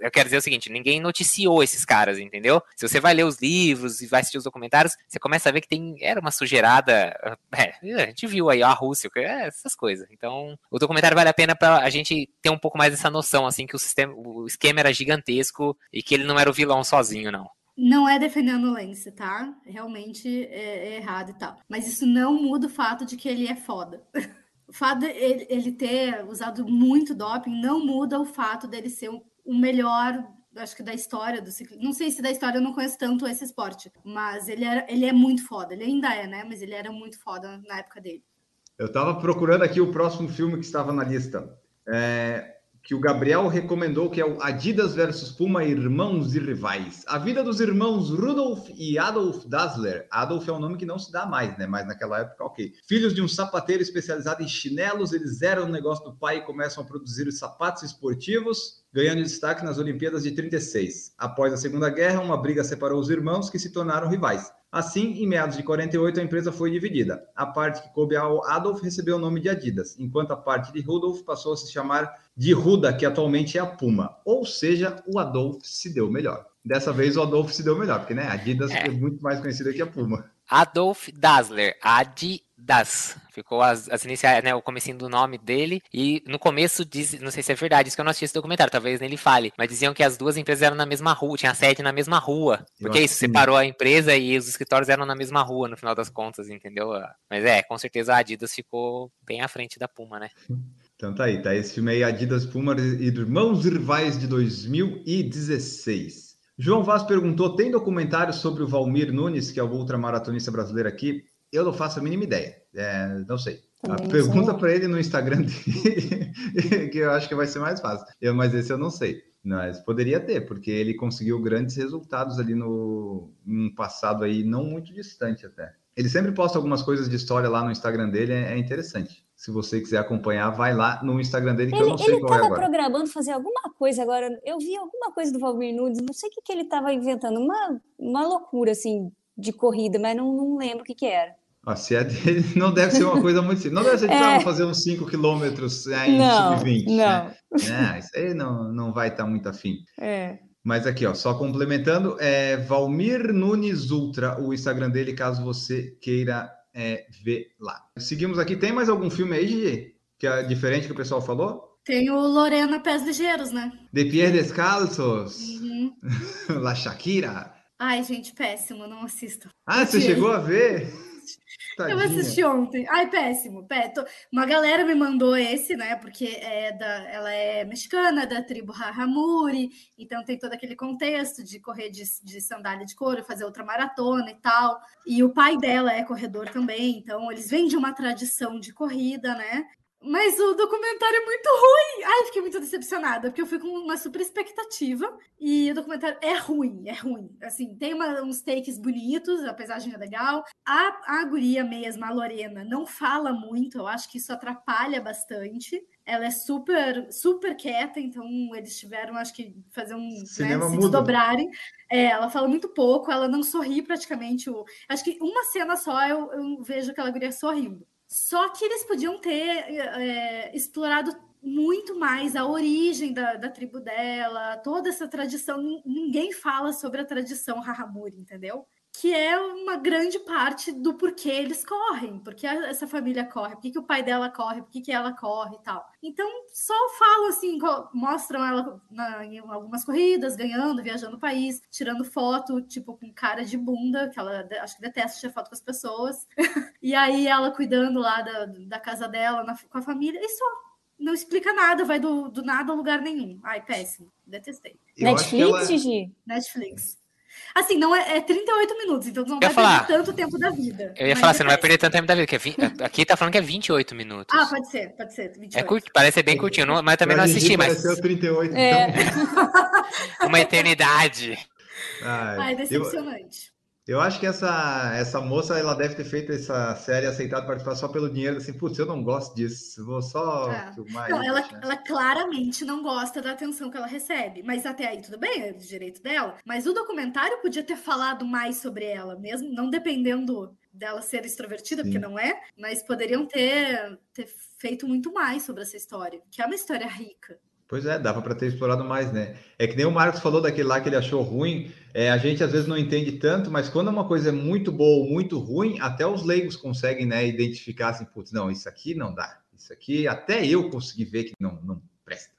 [SPEAKER 4] Eu quero dizer o seguinte: ninguém noticiou esses caras, entendeu? Se você vai ler os livros e vai assistir os documentários, você começa a ver que tem. Era uma sujeirada. É, a gente viu aí a Rússia, é, essas coisas. Então, o documentário vale a pena pra a gente ter um pouco mais dessa noção, assim, que o sistema, o esquema era gigantesco e que ele não era o vilão sozinho, não.
[SPEAKER 2] Não é defendendo o Lance, tá? Realmente é, é errado e tal. Mas isso não muda o fato de que ele é foda. O fato dele ele ter usado muito doping não muda o fato dele ser o melhor acho que da história do ciclismo. Não sei se da história eu não conheço tanto esse esporte, mas ele, era, ele é muito foda. Ele ainda é, né? Mas ele era muito foda na época dele.
[SPEAKER 1] Eu tava procurando aqui o próximo filme que estava na lista. É, que o Gabriel recomendou, que é o Adidas versus Puma, Irmãos e Rivais. A vida dos irmãos Rudolf e Adolf Dassler. Adolf é um nome que não se dá mais, né? Mas naquela época, ok. Filhos de um sapateiro especializado em chinelos, eles eram o negócio do pai e começam a produzir os sapatos esportivos, ganhando destaque nas Olimpíadas de 36. Após a Segunda Guerra, uma briga separou os irmãos, que se tornaram rivais. Assim, em meados de 48, a empresa foi dividida. A parte que coube ao Adolf recebeu o nome de Adidas, enquanto a parte de Rudolf passou a se chamar de Ruda, que atualmente é a Puma. Ou seja, o Adolf se deu melhor. Dessa vez o Adolf se deu melhor, porque né, a Adidas é. é muito mais conhecida que a Puma.
[SPEAKER 4] Adolf Dassler, Adidas. Ficou as, as iniciais, né, o comecinho do nome dele. E no começo, diz, não sei se é verdade, isso que eu não assisti esse documentário, talvez nele fale, mas diziam que as duas empresas eram na mesma rua, tinha sede na mesma rua. Porque é isso, separou a empresa e os escritórios eram na mesma rua, no final das contas, entendeu? Mas é, com certeza a Adidas ficou bem à frente da Puma, né?
[SPEAKER 1] Então tá aí, tá esse filme aí, Adidas Puma e Irmãos Rivais de 2016. João Vaz perguntou: tem documentário sobre o Valmir Nunes, que é o ultramaratonista brasileiro aqui? Eu não faço a mínima ideia. É, não sei. A pergunta para ele no Instagram dele, que eu acho que vai ser mais fácil. Eu, mas esse eu não sei. Mas poderia ter, porque ele conseguiu grandes resultados ali no um passado aí não muito distante até. Ele sempre posta algumas coisas de história lá no Instagram dele, é, é interessante se você quiser acompanhar, vai lá no Instagram dele, que
[SPEAKER 3] ele,
[SPEAKER 1] eu não sei qual é agora.
[SPEAKER 3] Ele estava programando fazer alguma coisa agora. Eu vi alguma coisa do Valmir Nunes, não sei o que, que ele estava inventando. Uma, uma loucura, assim, de corrida, mas não, não lembro o que, que era.
[SPEAKER 1] Ah, se é dele, não deve ser uma coisa muito simples. Não deve ser que é. fazer uns 5 quilômetros é, em sub-20. Não. Né? É, isso aí não, não vai estar tá muito afim.
[SPEAKER 3] É.
[SPEAKER 1] Mas aqui, ó, só complementando, é Valmir Nunes Ultra, o Instagram dele, caso você queira é, ver lá. Seguimos aqui. Tem mais algum filme aí, Gigi? Que é diferente que o pessoal falou?
[SPEAKER 2] Tem o Lorena Pés Ligeiros, né?
[SPEAKER 1] De Pies Descalços. Uhum. La Shakira.
[SPEAKER 2] Ai, gente, péssimo, não assisto.
[SPEAKER 1] Ah, você chegou a ver?
[SPEAKER 2] Tadinha. Eu assisti ontem. Ai, péssimo. Uma galera me mandou esse, né? Porque é da, ela é mexicana, da tribo Rahamuri, então tem todo aquele contexto de correr de, de sandália de couro, fazer outra maratona e tal. E o pai dela é corredor também, então eles vêm de uma tradição de corrida, né? Mas o documentário é muito ruim. Ai, fiquei muito decepcionada, porque eu fui com uma super expectativa e o documentário é ruim, é ruim. Assim, tem uma, uns takes bonitos, a paisagem é legal. A, a guria mesma, a Lorena, não fala muito, eu acho que isso atrapalha bastante. Ela é super, super quieta, então eles tiveram, acho que, fazer um. Né, se desdobrarem. É, ela fala muito pouco, ela não sorri praticamente. O... Acho que uma cena só eu, eu vejo aquela guria sorrindo. Só que eles podiam ter é, explorado muito mais a origem da, da, tribo dela, toda essa tradição. Ninguém fala sobre a tradição Rahamuri, entendeu? Que é uma grande parte do porquê eles correm, porque essa família corre, por que o pai dela corre, por que ela corre e tal. Então, só falam assim, mostram ela na, em algumas corridas, ganhando, viajando o país, tirando foto, tipo, com cara de bunda, que ela acho que detesta tirar foto com as pessoas. e aí ela cuidando lá da, da casa dela, na, com a família, e só. Não explica nada, vai do, do nada a lugar nenhum. Ai, péssimo. Detestei.
[SPEAKER 3] Netflix, ela... Gigi?
[SPEAKER 2] Netflix. Assim, não é, é 38 minutos, então não vai falar, perder tanto tempo da vida.
[SPEAKER 4] Eu ia falar, você não vai perder tanto tempo da vida, que é 20, aqui tá falando que é 28 minutos.
[SPEAKER 2] Ah, pode ser, pode ser. 28.
[SPEAKER 4] É curto, parece ser bem curtinho, não, mas também não assisti, mas.
[SPEAKER 1] Pareceu 38, é.
[SPEAKER 4] então. Uma eternidade.
[SPEAKER 2] Ai, Ai decepcionante.
[SPEAKER 1] Eu... Eu acho que essa, essa moça ela deve ter feito essa série aceitado participar só pelo dinheiro, assim, putz, eu não gosto disso, vou só
[SPEAKER 2] É.
[SPEAKER 1] filmar
[SPEAKER 2] Não,
[SPEAKER 1] isso.
[SPEAKER 2] ela,
[SPEAKER 1] né?
[SPEAKER 2] ela claramente não gosta da atenção que ela recebe. Mas até aí tudo bem, é do direito dela. Mas o documentário podia ter falado mais sobre ela, mesmo não dependendo dela ser extrovertida, porque
[SPEAKER 1] Sim.
[SPEAKER 2] não é, mas poderiam ter, ter feito muito mais sobre essa história, que é uma história rica.
[SPEAKER 1] Pois é, dava para ter explorado mais, né? É que nem o Marcos falou daquele lá que ele achou ruim. É, a gente às vezes não entende tanto, mas quando uma coisa é muito boa ou muito ruim, até os leigos conseguem, né, identificar assim, putz, não, isso aqui não dá. Isso aqui até eu consegui ver que não, não presta.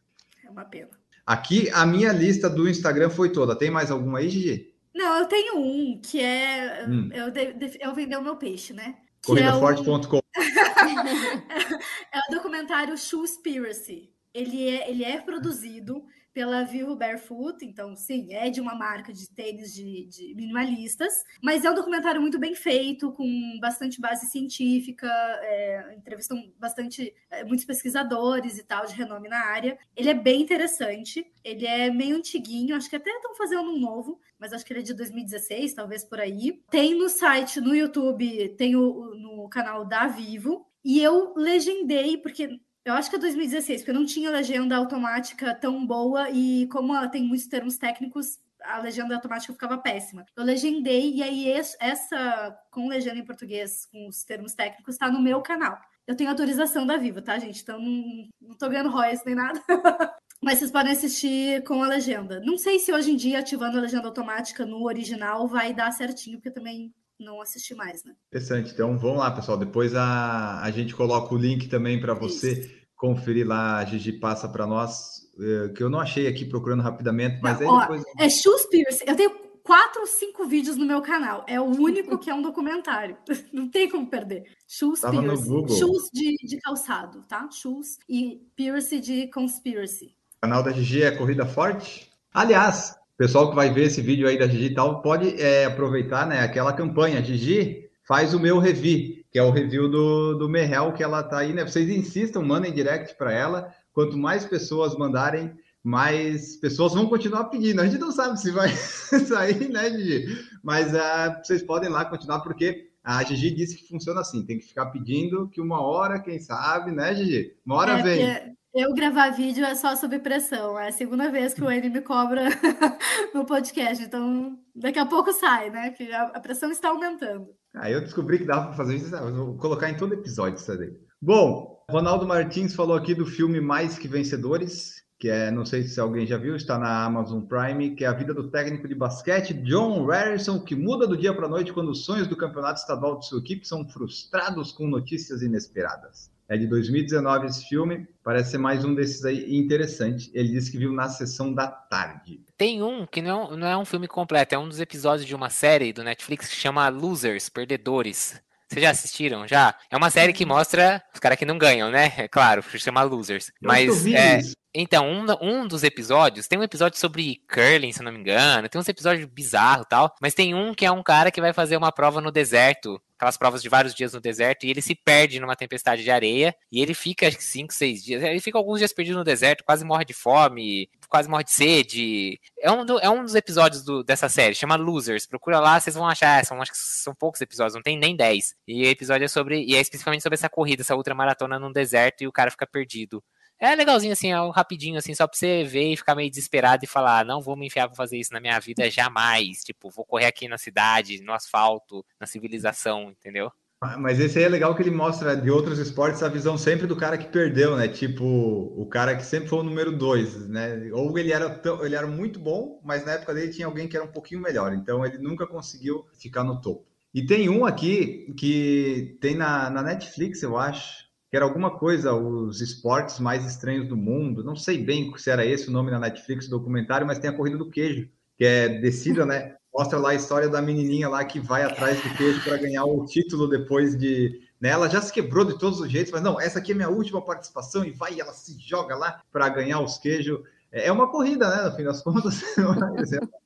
[SPEAKER 2] É uma pena.
[SPEAKER 1] Aqui a minha lista do Instagram foi toda. Tem mais alguma aí, Gigi?
[SPEAKER 2] Não, eu tenho um que é.
[SPEAKER 1] Hum.
[SPEAKER 2] Eu, de, eu vender o meu peixe, né? Que é o,
[SPEAKER 1] Corridaforte.com.
[SPEAKER 2] é o documentário Shoespiracy. Ele é, ele é produzido pela Vivo Barefoot, então, sim, é de uma marca de tênis de, de minimalistas, mas é um documentário muito bem feito, com bastante base científica, é, entrevistam bastante, é, muitos pesquisadores e tal, de renome na área. Ele é bem interessante, ele é meio antiguinho, acho que até estão fazendo um novo, mas acho que ele é de 2016, talvez por aí. Tem no site, no YouTube, tem o, no canal da Vivo, e eu legendei, porque eu acho que é 2016, porque não tinha legenda automática tão boa e como ela tem muitos termos técnicos, a legenda automática ficava péssima. Eu legendei e aí es- essa com legenda em português, com os termos técnicos, está no meu canal. Eu tenho autorização da Vivo, tá, gente? Então não, não tô ganhando royalties nem nada. Mas vocês podem assistir com a legenda. Não sei se hoje em dia, ativando a legenda automática no original, vai dar certinho, porque também não assisti mais, né?
[SPEAKER 1] Interessante. Então vamos lá, pessoal. Depois a, a gente coloca o link também para você conferir lá. A Gigi passa para nós, eh, que eu não achei aqui procurando rapidamente, mas
[SPEAKER 2] Não,
[SPEAKER 1] aí
[SPEAKER 2] ó,
[SPEAKER 1] depois.
[SPEAKER 2] É Shoes Pierce. Eu tenho quatro ou cinco vídeos no meu canal. É o único que é um documentário. Não tem como perder. Shoes
[SPEAKER 1] Tava
[SPEAKER 2] Pierce. Shoes de, de calçado, tá? Shoes e Pierce de conspiracy.
[SPEAKER 1] O canal da Gigi é Corrida Forte. Aliás, pessoal que vai ver esse vídeo aí da Gigi e tal, pode é, aproveitar né, aquela campanha. Gigi, faz o meu review, que é o review do, do Merrell, que ela tá aí, né? Vocês insistam, mandem direct para ela. Quanto mais pessoas mandarem, mais pessoas vão continuar pedindo. A gente não sabe se vai sair, né, Gigi? Mas ah, vocês podem lá continuar, porque a Gigi disse que funciona assim: tem que ficar pedindo que uma hora, quem sabe, né, Gigi? Uma hora
[SPEAKER 2] É,
[SPEAKER 1] vem.
[SPEAKER 2] Eu gravar vídeo é só sob pressão. É a segunda vez que o N me cobra no podcast. Então, daqui a pouco sai, né? Que a, pressão está aumentando.
[SPEAKER 1] Aí eu descobri que dava para fazer isso, vou colocar em todo episódio isso daí. Bom, Ronaldo Martins falou aqui do filme Mais Que Vencedores, que é, não sei se alguém já viu, está na Amazon Prime, que é a vida do técnico de basquete John Harrison, que muda do dia para a noite quando os sonhos do campeonato estadual de sua equipe são frustrados com notícias inesperadas. É de 2019 esse filme, parece ser mais um desses aí interessante. Ele disse que viu na sessão da tarde.
[SPEAKER 4] Tem um que não, não é um filme completo, é um dos episódios de uma série do Netflix que chama Losers, Perdedores. Vocês já assistiram? Já? É uma série que mostra os caras que não ganham, né? É claro, chama Losers.
[SPEAKER 1] Eu
[SPEAKER 4] Mas é,
[SPEAKER 1] isso.
[SPEAKER 4] então, um, um dos episódios, tem um episódio sobre curling, se não me engano, tem uns episódios bizarros e tal, mas tem um que é um cara que vai fazer uma prova no deserto, aquelas provas de vários dias no deserto, e ele se perde numa tempestade de areia, e ele fica, acho que 5, 6 dias, ele fica alguns dias perdido no deserto, quase morre de fome, quase morre de sede. É um, do- é um dos episódios do- dessa série, chama Losers, procura lá, vocês vão achar, são, acho que são poucos episódios, não tem nem 10. E o episódio é sobre, e é especificamente sobre essa corrida, essa ultramaratona no deserto, e o cara fica perdido. É legalzinho, assim, é um rapidinho, assim, só pra você ver e ficar meio desesperado e falar, "Ah, não vou me enfiar pra fazer isso na minha vida jamais. Tipo, vou correr aqui na cidade, no asfalto, na civilização, entendeu?
[SPEAKER 1] Ah, Mas esse aí é legal que ele mostra de outros esportes a visão sempre do cara que perdeu, né? Tipo, o cara que sempre foi o número dois, né? Ou ele era, tão- ele era muito bom, mas na época dele tinha alguém que era um pouquinho melhor. Então ele nunca conseguiu ficar no topo. E tem um aqui que tem na, na Netflix, eu acho, que era alguma coisa, os esportes mais estranhos do mundo. Não sei bem se era esse o nome na Netflix do documentário, mas tem a corrida do queijo, que é descida, né? Mostra lá a história da menininha lá que vai atrás do queijo para ganhar o título depois de. Né? Ela já se quebrou de todos os jeitos, mas não, essa aqui é minha última participação e vai, ela se joga lá para ganhar os queijos. É uma corrida, né? No fim das contas.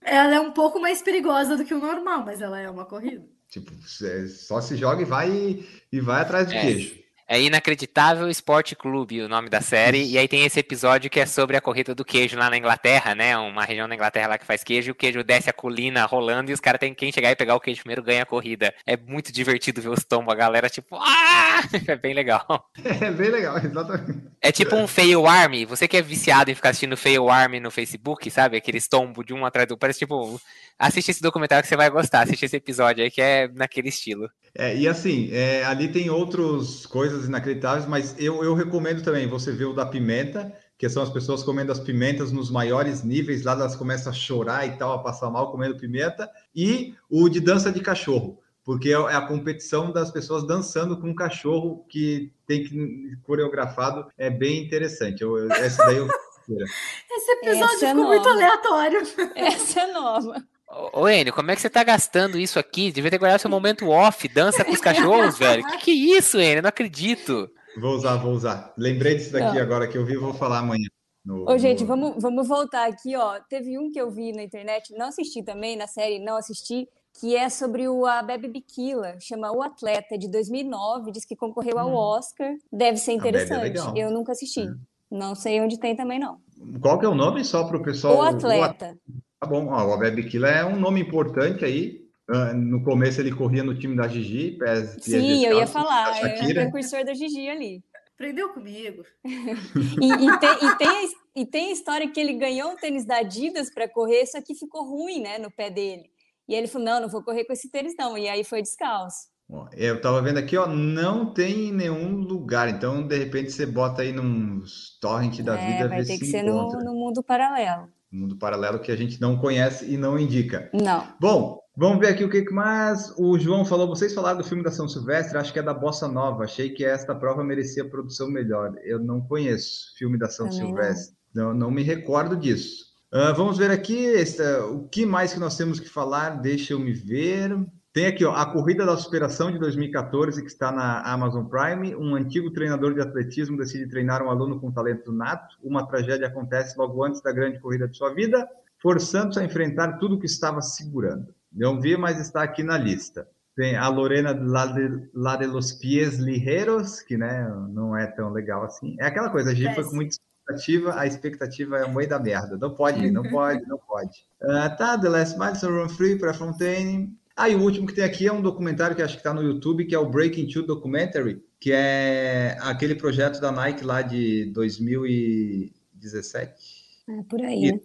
[SPEAKER 1] É,
[SPEAKER 2] Ela é um pouco mais perigosa do que o normal, mas ela é uma corrida.
[SPEAKER 1] tipo, é, só se joga e vai e vai atrás do
[SPEAKER 4] É.
[SPEAKER 1] queijo.
[SPEAKER 4] É Inacreditável Esporte Clube, o nome da série. E aí tem esse episódio que é sobre a corrida do queijo lá na Inglaterra, né? Uma região na Inglaterra lá que faz queijo. O queijo desce a colina rolando e os caras têm quem chegar e pegar o queijo primeiro ganha a corrida. É muito divertido ver os tombos, a galera tipo, ah! É bem legal.
[SPEAKER 1] É bem legal, exatamente.
[SPEAKER 4] É tipo um fail army. Você que é viciado em ficar assistindo fail army no Facebook, sabe? Aqueles tombos de um atrás do outro. Parece tipo, assiste esse documentário que você vai gostar. Assiste esse episódio aí que é naquele estilo.
[SPEAKER 1] É, e assim, é, ali tem outras coisas inacreditáveis, mas eu, eu recomendo também você ver o da pimenta, que são as pessoas comendo as pimentas nos maiores níveis, lá elas começam a chorar e tal, a passar mal comendo pimenta, e o de dança de cachorro, porque é a competição das pessoas dançando com um cachorro que tem que coreografado, é bem interessante. Eu, eu, essa daí eu
[SPEAKER 2] Esse episódio Essa é ficou é muito aleatório.
[SPEAKER 3] Essa é nova.
[SPEAKER 4] Ô, Enio, como é que você tá gastando isso aqui? Devia ter guardado seu momento off, dança com os cachorros, velho. Que que é isso, Enio? Não acredito.
[SPEAKER 1] Vou usar, vou usar. Lembrei disso daqui Não. agora que eu vi, vou falar amanhã.
[SPEAKER 3] No, Ô, gente, no... vamos, vamos voltar aqui, ó. Teve um que eu vi na internet, não assisti também, na série não assisti, que é sobre o Abebe Bikila, chama O Atleta, de 2009, diz que concorreu ao hum. Oscar. Deve ser é interessante. É eu nunca assisti. É. Não sei onde tem também, não.
[SPEAKER 1] Qual que é o nome, só para o pessoal?
[SPEAKER 3] O Atleta.
[SPEAKER 1] O... Tá bom, ó, o Abebe Bikila é um nome importante aí. Ah, no começo ele corria no time da Gigi.
[SPEAKER 3] Sim, eu ia falar, é o precursor da Gigi ali.
[SPEAKER 2] Aprendeu comigo.
[SPEAKER 3] e, e, tem, e, tem, e tem a história que ele ganhou um tênis da Adidas para correr, só que ficou ruim, né, no pé dele. E ele falou: não, não vou correr com esse tênis, não. E aí foi descalço.
[SPEAKER 1] Eu estava vendo aqui, ó, não tem nenhum lugar. Então, de repente, você bota aí num torrent da
[SPEAKER 3] é,
[SPEAKER 1] vida.
[SPEAKER 3] Vai ter que ser no, no, mundo paralelo.
[SPEAKER 1] Mundo paralelo que a gente não conhece e não indica.
[SPEAKER 3] Não.
[SPEAKER 1] Bom, vamos ver aqui o que mais o João falou. Vocês falaram do filme da São Silvestre, acho que é da Bossa Nova. Achei que esta prova merecia produção melhor. Eu não conheço filme da São Também Silvestre. Não. não. Não, me recordo disso. Uh, vamos ver aqui esta, o que mais que nós temos que falar. Deixa eu me ver. Tem aqui ó, a Corrida da Superação de 2014, que está na Amazon Prime. Um antigo treinador de atletismo decide treinar um aluno com talento nato. Uma tragédia acontece logo antes da grande corrida de sua vida, forçando-se a enfrentar tudo que estava segurando. Não vi, mas está aqui na lista. Tem a Lorena La de, La de los Pies Ligeros, que né, não é tão legal assim. É aquela coisa, a gente foi com muita expectativa, a expectativa é a mãe da merda. Não pode, não pode, não pode. Uh, tá, The Last Mile, Run Free para Fontaine. Ah, e o último que tem aqui é um documentário que acho que está no YouTube, que é o Breaking Two Documentary, que é aquele projeto da Nike lá de 2017.
[SPEAKER 3] É por aí. Né?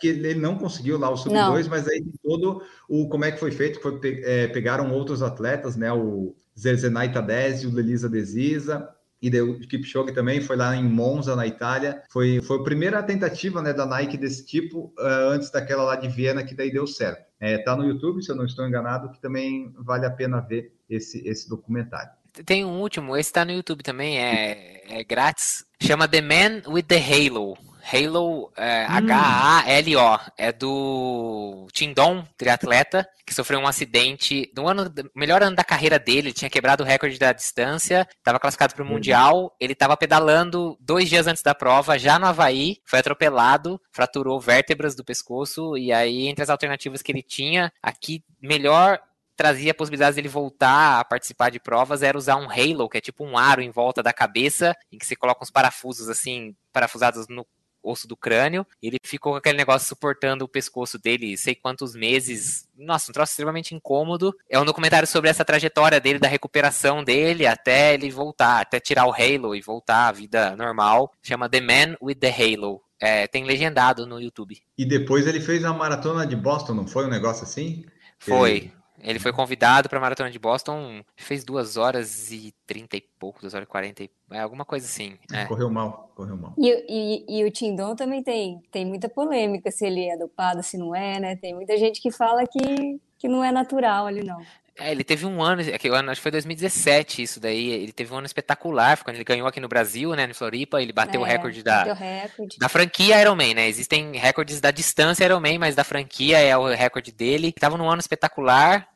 [SPEAKER 1] Que ele não conseguiu lá o Sub 2, mas aí todo o como é que foi feito, foi, é, pegaram outros atletas, né? O Zerzenai Tadesi, o Lelisa Desisa, e o Kipchoge também foi lá em Monza, na Itália. Foi, foi a primeira tentativa né, da Nike desse tipo, uh, antes daquela lá de Viena, que daí deu certo. É, tá no YouTube, se eu não estou enganado, que também vale a pena ver esse, esse documentário.
[SPEAKER 4] Tem um último, esse tá no YouTube também, é, é grátis. Chama The Man with the Halo. Halo é, hum. H-A-L-O. É do Tindon, triatleta, que sofreu um acidente no ano, melhor ano da carreira dele. Ele tinha quebrado o recorde da distância, estava classificado para o uhum. Mundial. Ele estava pedalando dois dias antes da prova, já no Havaí, foi atropelado, fraturou vértebras do pescoço. E aí, entre as alternativas que ele tinha, aqui melhor trazia a possibilidade dele voltar a participar de provas era usar um halo, que é tipo um aro em volta da cabeça, em que você coloca uns parafusos assim, parafusados no osso do crânio. Ele ficou com aquele negócio suportando o pescoço dele sei quantos meses. Nossa, um troço extremamente incômodo. É um documentário sobre essa trajetória dele, da recuperação dele até ele voltar, até tirar o Halo e voltar à vida normal. Chama The Man with the Halo. É, tem legendado no YouTube.
[SPEAKER 1] E depois ele fez a maratona de Boston, não foi um negócio assim?
[SPEAKER 4] Foi. Ele... Ele foi convidado para a Maratona de Boston, fez duas horas e trinta e pouco, duas horas e quarenta, é, alguma coisa assim. É.
[SPEAKER 1] Correu mal, correu mal.
[SPEAKER 3] E, e, e, o Tindon também tem, tem muita polêmica se ele é dopado, se não é, né? Tem muita gente que fala que, que não é natural ali, não.
[SPEAKER 4] É, ele teve um ano, é ano, acho que foi 2017 isso daí, ele teve um ano espetacular, quando ele ganhou aqui no Brasil, né, no Floripa, ele bateu é, o recorde da,
[SPEAKER 3] recorde.
[SPEAKER 4] da franquia Ironman, né, existem recordes da distância Ironman, mas da franquia é o recorde dele, estava num ano espetacular,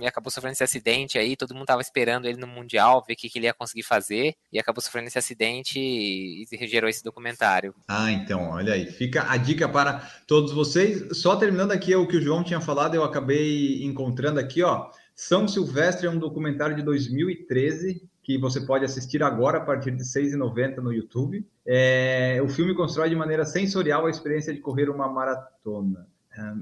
[SPEAKER 4] e acabou sofrendo esse acidente aí, todo mundo estava esperando ele no Mundial, ver o que, que, ele ia conseguir fazer, e acabou sofrendo esse acidente e, e gerou esse documentário.
[SPEAKER 1] Ah, então, olha aí, fica a dica para todos vocês. Só terminando aqui o que o João tinha falado, eu acabei encontrando aqui, ó, São Silvestre é um documentário de 2013 que você pode assistir agora a partir de R$ 6,90 no YouTube. É, o filme constrói de maneira sensorial a experiência de correr uma maratona.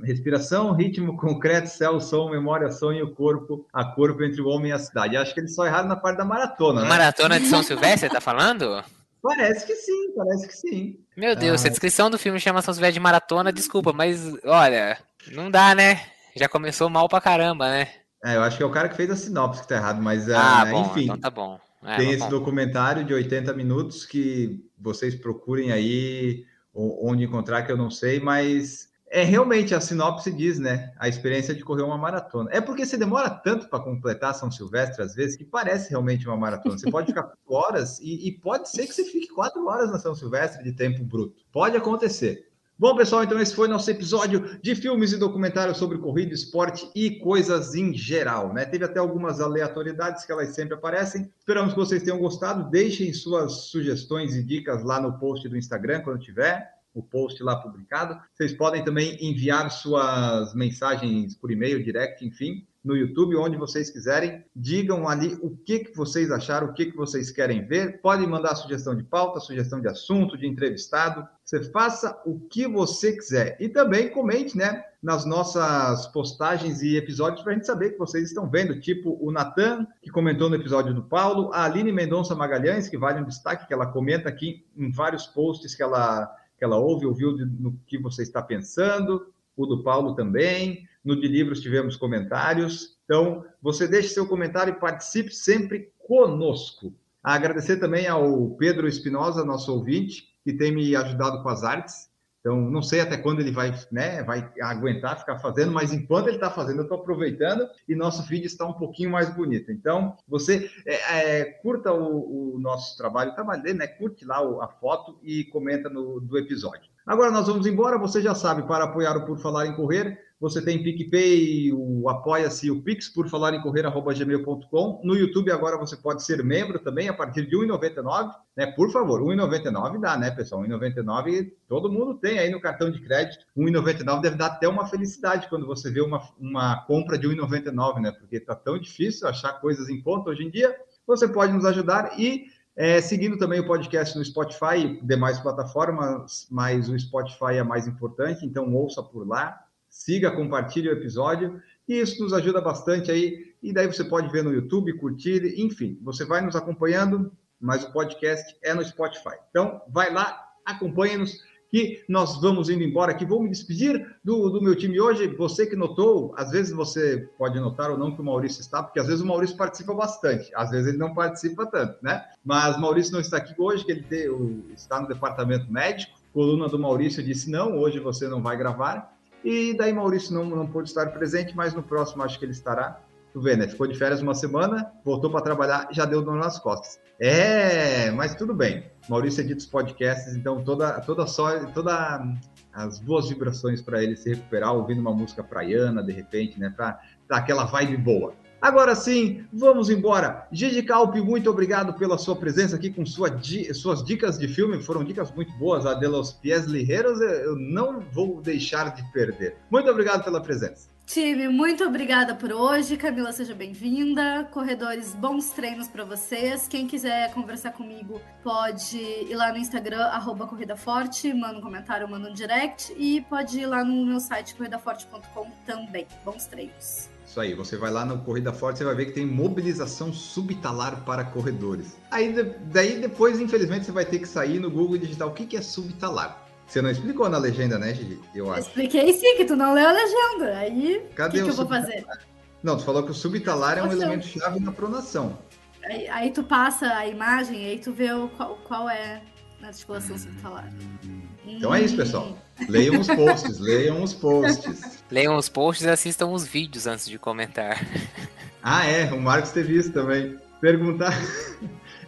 [SPEAKER 1] Respiração, ritmo concreto, céu, som, memória, sonho, corpo, a corpo entre o homem e a cidade. Acho que eles só erraram na parte da maratona. Né?
[SPEAKER 4] Maratona de São Silvestre, tá falando?
[SPEAKER 1] Parece que sim, parece que sim.
[SPEAKER 4] Meu Deus, ah. a descrição do filme chama São Silvestre de maratona, desculpa, mas olha, não dá, né? Já começou mal pra caramba, né?
[SPEAKER 1] É, eu acho que é o cara que fez a sinopse que tá errado, mas
[SPEAKER 4] ah, uh, bom, enfim. Então tá bom.
[SPEAKER 1] É, tem esse documentário de 80 minutos que vocês procurem aí onde encontrar, que eu não sei, mas é realmente a sinopse diz, né? A experiência de correr uma maratona. É porque você demora tanto para completar São Silvestre, às vezes, que parece realmente uma maratona. Você pode ficar quatro horas e, e, pode ser que você fique quatro horas na São Silvestre de tempo bruto. Pode acontecer. Bom, pessoal, então esse foi nosso episódio de filmes e documentários sobre corrida, esporte e coisas em geral, né? Teve até algumas aleatoriedades que elas sempre aparecem. Esperamos que vocês tenham gostado. Deixem suas sugestões e dicas lá no post do Instagram quando tiver o post lá publicado. Vocês podem também enviar suas mensagens por e-mail, direct, enfim, no YouTube, onde vocês quiserem. Digam ali o que, que vocês acharam, o que, que vocês querem ver. Podem mandar sugestão de pauta, sugestão de assunto, de entrevistado. Você faça o que você quiser. E também comente, né? Nas nossas postagens e episódios para a gente saber que vocês estão vendo, tipo o Natan, que comentou no episódio do Paulo, a Aline Mendonça Magalhães, que vale um destaque, que ela comenta aqui em vários posts que ela que ela ouve, ouviu no que você está pensando, o do Paulo também. No de livros tivemos comentários. Então, você deixe seu comentário e participe sempre conosco. Agradecer também ao Pedro Espinosa, nosso ouvinte, que tem me ajudado com as artes. Então, não sei até quando ele vai, né, vai aguentar ficar fazendo, mas enquanto ele está fazendo, eu estou aproveitando e nosso feed está um pouquinho mais bonito. Então, você é, é, curta o, o, nosso trabalho, trabalho dele, né? Curte lá a foto e comenta no do episódio. Agora nós vamos embora, você já sabe, para apoiar o Por Falar em Correr, você tem PicPay, o Apoia-se o Pix, por falar em correr, arroba gmail.com. No YouTube agora você pode ser membro também, a partir de R$ 1,99. Né? Por favor, R$ 1,99 dá, né, pessoal? R$ 1,99 todo mundo tem aí no cartão de crédito. R$ 1,99 deve dar até uma felicidade quando você vê uma, uma compra de R$ 1,99, né? Porque está tão difícil achar coisas em conta hoje em dia. Você pode nos ajudar e é, seguindo também o podcast no Spotify e demais plataformas, mas o Spotify é mais importante, então ouça por lá siga, compartilhe o episódio, e isso nos ajuda bastante aí. E daí você pode ver no YouTube, curtir, enfim, você vai nos acompanhando, mas o podcast é no Spotify. Então, vai lá, acompanhe-nos, que nós vamos indo embora aqui. Vou me despedir do, do meu time hoje. Você que notou, às vezes você pode notar ou não que o Maurício está, porque às vezes o Maurício participa bastante, às vezes ele não participa tanto, né? Mas Maurício não está aqui hoje, que ele tem, está no departamento médico. Coluna do Maurício disse: não, hoje você não vai gravar. E daí Maurício não, não pôde estar presente, mas no próximo acho que ele estará. Tu vê, né? Ficou de férias uma semana, voltou para trabalhar, já deu dor nas costas. É, mas tudo bem. Maurício edita os podcasts, então toda, toda só, toda as boas vibrações para ele se recuperar, ouvindo uma música praiana, de repente, né? Para dar aquela vibe boa. Agora sim, vamos embora. Gigi Calpe, muito obrigado pela sua presença aqui com sua, suas dicas de filme. Foram dicas muito boas. A de los pies ligeiros eu não vou deixar de perder. Muito obrigado pela presença.
[SPEAKER 2] Time, muito obrigada por hoje. Camila, seja bem-vinda. Corredores, bons treinos para vocês. Quem quiser conversar comigo, pode ir lá no Instagram, arroba Corrida Forte, manda um comentário, manda um direct. E pode ir lá no meu site, corridaforte.com também. Bons treinos.
[SPEAKER 1] Isso aí, você vai lá no Corrida Forte, você vai ver que tem mobilização subtalar para corredores. Aí daí depois, infelizmente, você vai ter que sair no Google e digitar o que, que é subtalar. Você não explicou na legenda, né, Gigi?
[SPEAKER 2] Eu acho. Expliquei sim, que tu não leu a legenda. Aí, o que, que eu vou fazer?
[SPEAKER 1] Não, tu falou que o subtalar é um elemento chave na pronação.
[SPEAKER 2] Aí, aí, tu passa a imagem e aí tu vê o, qual, qual é a articulação subtalar.
[SPEAKER 1] Então é isso, pessoal. Leiam os posts, leiam os posts.
[SPEAKER 4] Leiam os posts e assistam os vídeos antes de comentar.
[SPEAKER 1] Ah, é, o Marcos teve isso também. Perguntar.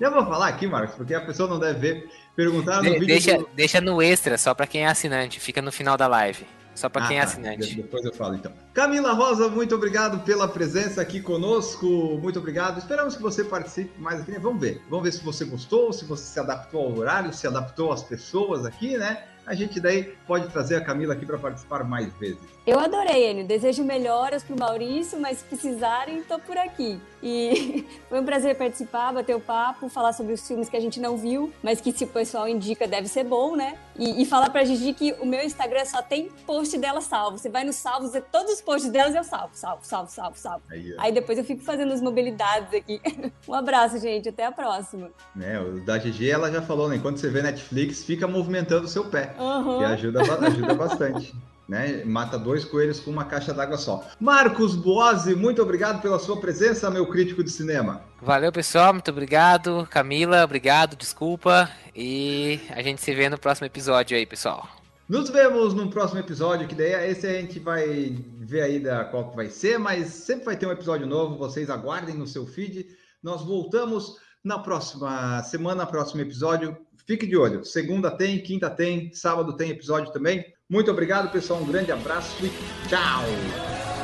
[SPEAKER 1] Eu vou falar aqui, Marcos, porque a pessoa não deve ver. Perguntar no
[SPEAKER 4] de,
[SPEAKER 1] vídeo.
[SPEAKER 4] Deixa, do... deixa no extra, só para quem é assinante, fica no final da live. Só para ah, quem é tá. assinante.
[SPEAKER 1] Depois eu falo então. Camila Rosa, muito obrigado pela presença aqui conosco. Muito obrigado. Esperamos que você participe mais aqui. Né? Vamos ver. Vamos ver se você gostou, se você se adaptou ao horário, se adaptou às pessoas aqui, né? A gente daí pode trazer a Camila aqui para participar mais vezes.
[SPEAKER 3] Eu adorei, Enio. Desejo melhoras para o Maurício, mas se precisarem, estou por aqui. E foi um prazer participar, bater o papo, falar sobre os filmes que a gente não viu, mas que se o pessoal indica deve ser bom, né? E, e falar pra Gigi que o meu Instagram só tem post dela salvo. Você vai no salvo, e todos os posts delas eu salvo, salvo, salvo, salvo, salvo. Aí, Aí depois eu fico fazendo as mobilidades aqui. um abraço, gente. Até a próxima.
[SPEAKER 1] É, o da Gigi ela já falou, né? Quando você vê Netflix, fica movimentando o seu pé. Uhum. Que ajuda, ajuda bastante né? Mata dois coelhos com uma caixa d'água só. Marcos Boazzi, muito obrigado pela sua presença, meu crítico de cinema.
[SPEAKER 4] Valeu, pessoal, muito obrigado. Camila, obrigado, desculpa. E a gente se vê no próximo episódio aí, pessoal.
[SPEAKER 1] Nos vemos no próximo episódio, que daí esse a gente vai ver aí da qual que vai ser, mas sempre vai ter um episódio novo, vocês aguardem no seu feed. Nós voltamos na próxima semana, próximo episódio. Fique de olho. Segunda tem, quinta tem, sábado tem episódio também. Muito obrigado, pessoal. Um grande abraço e tchau!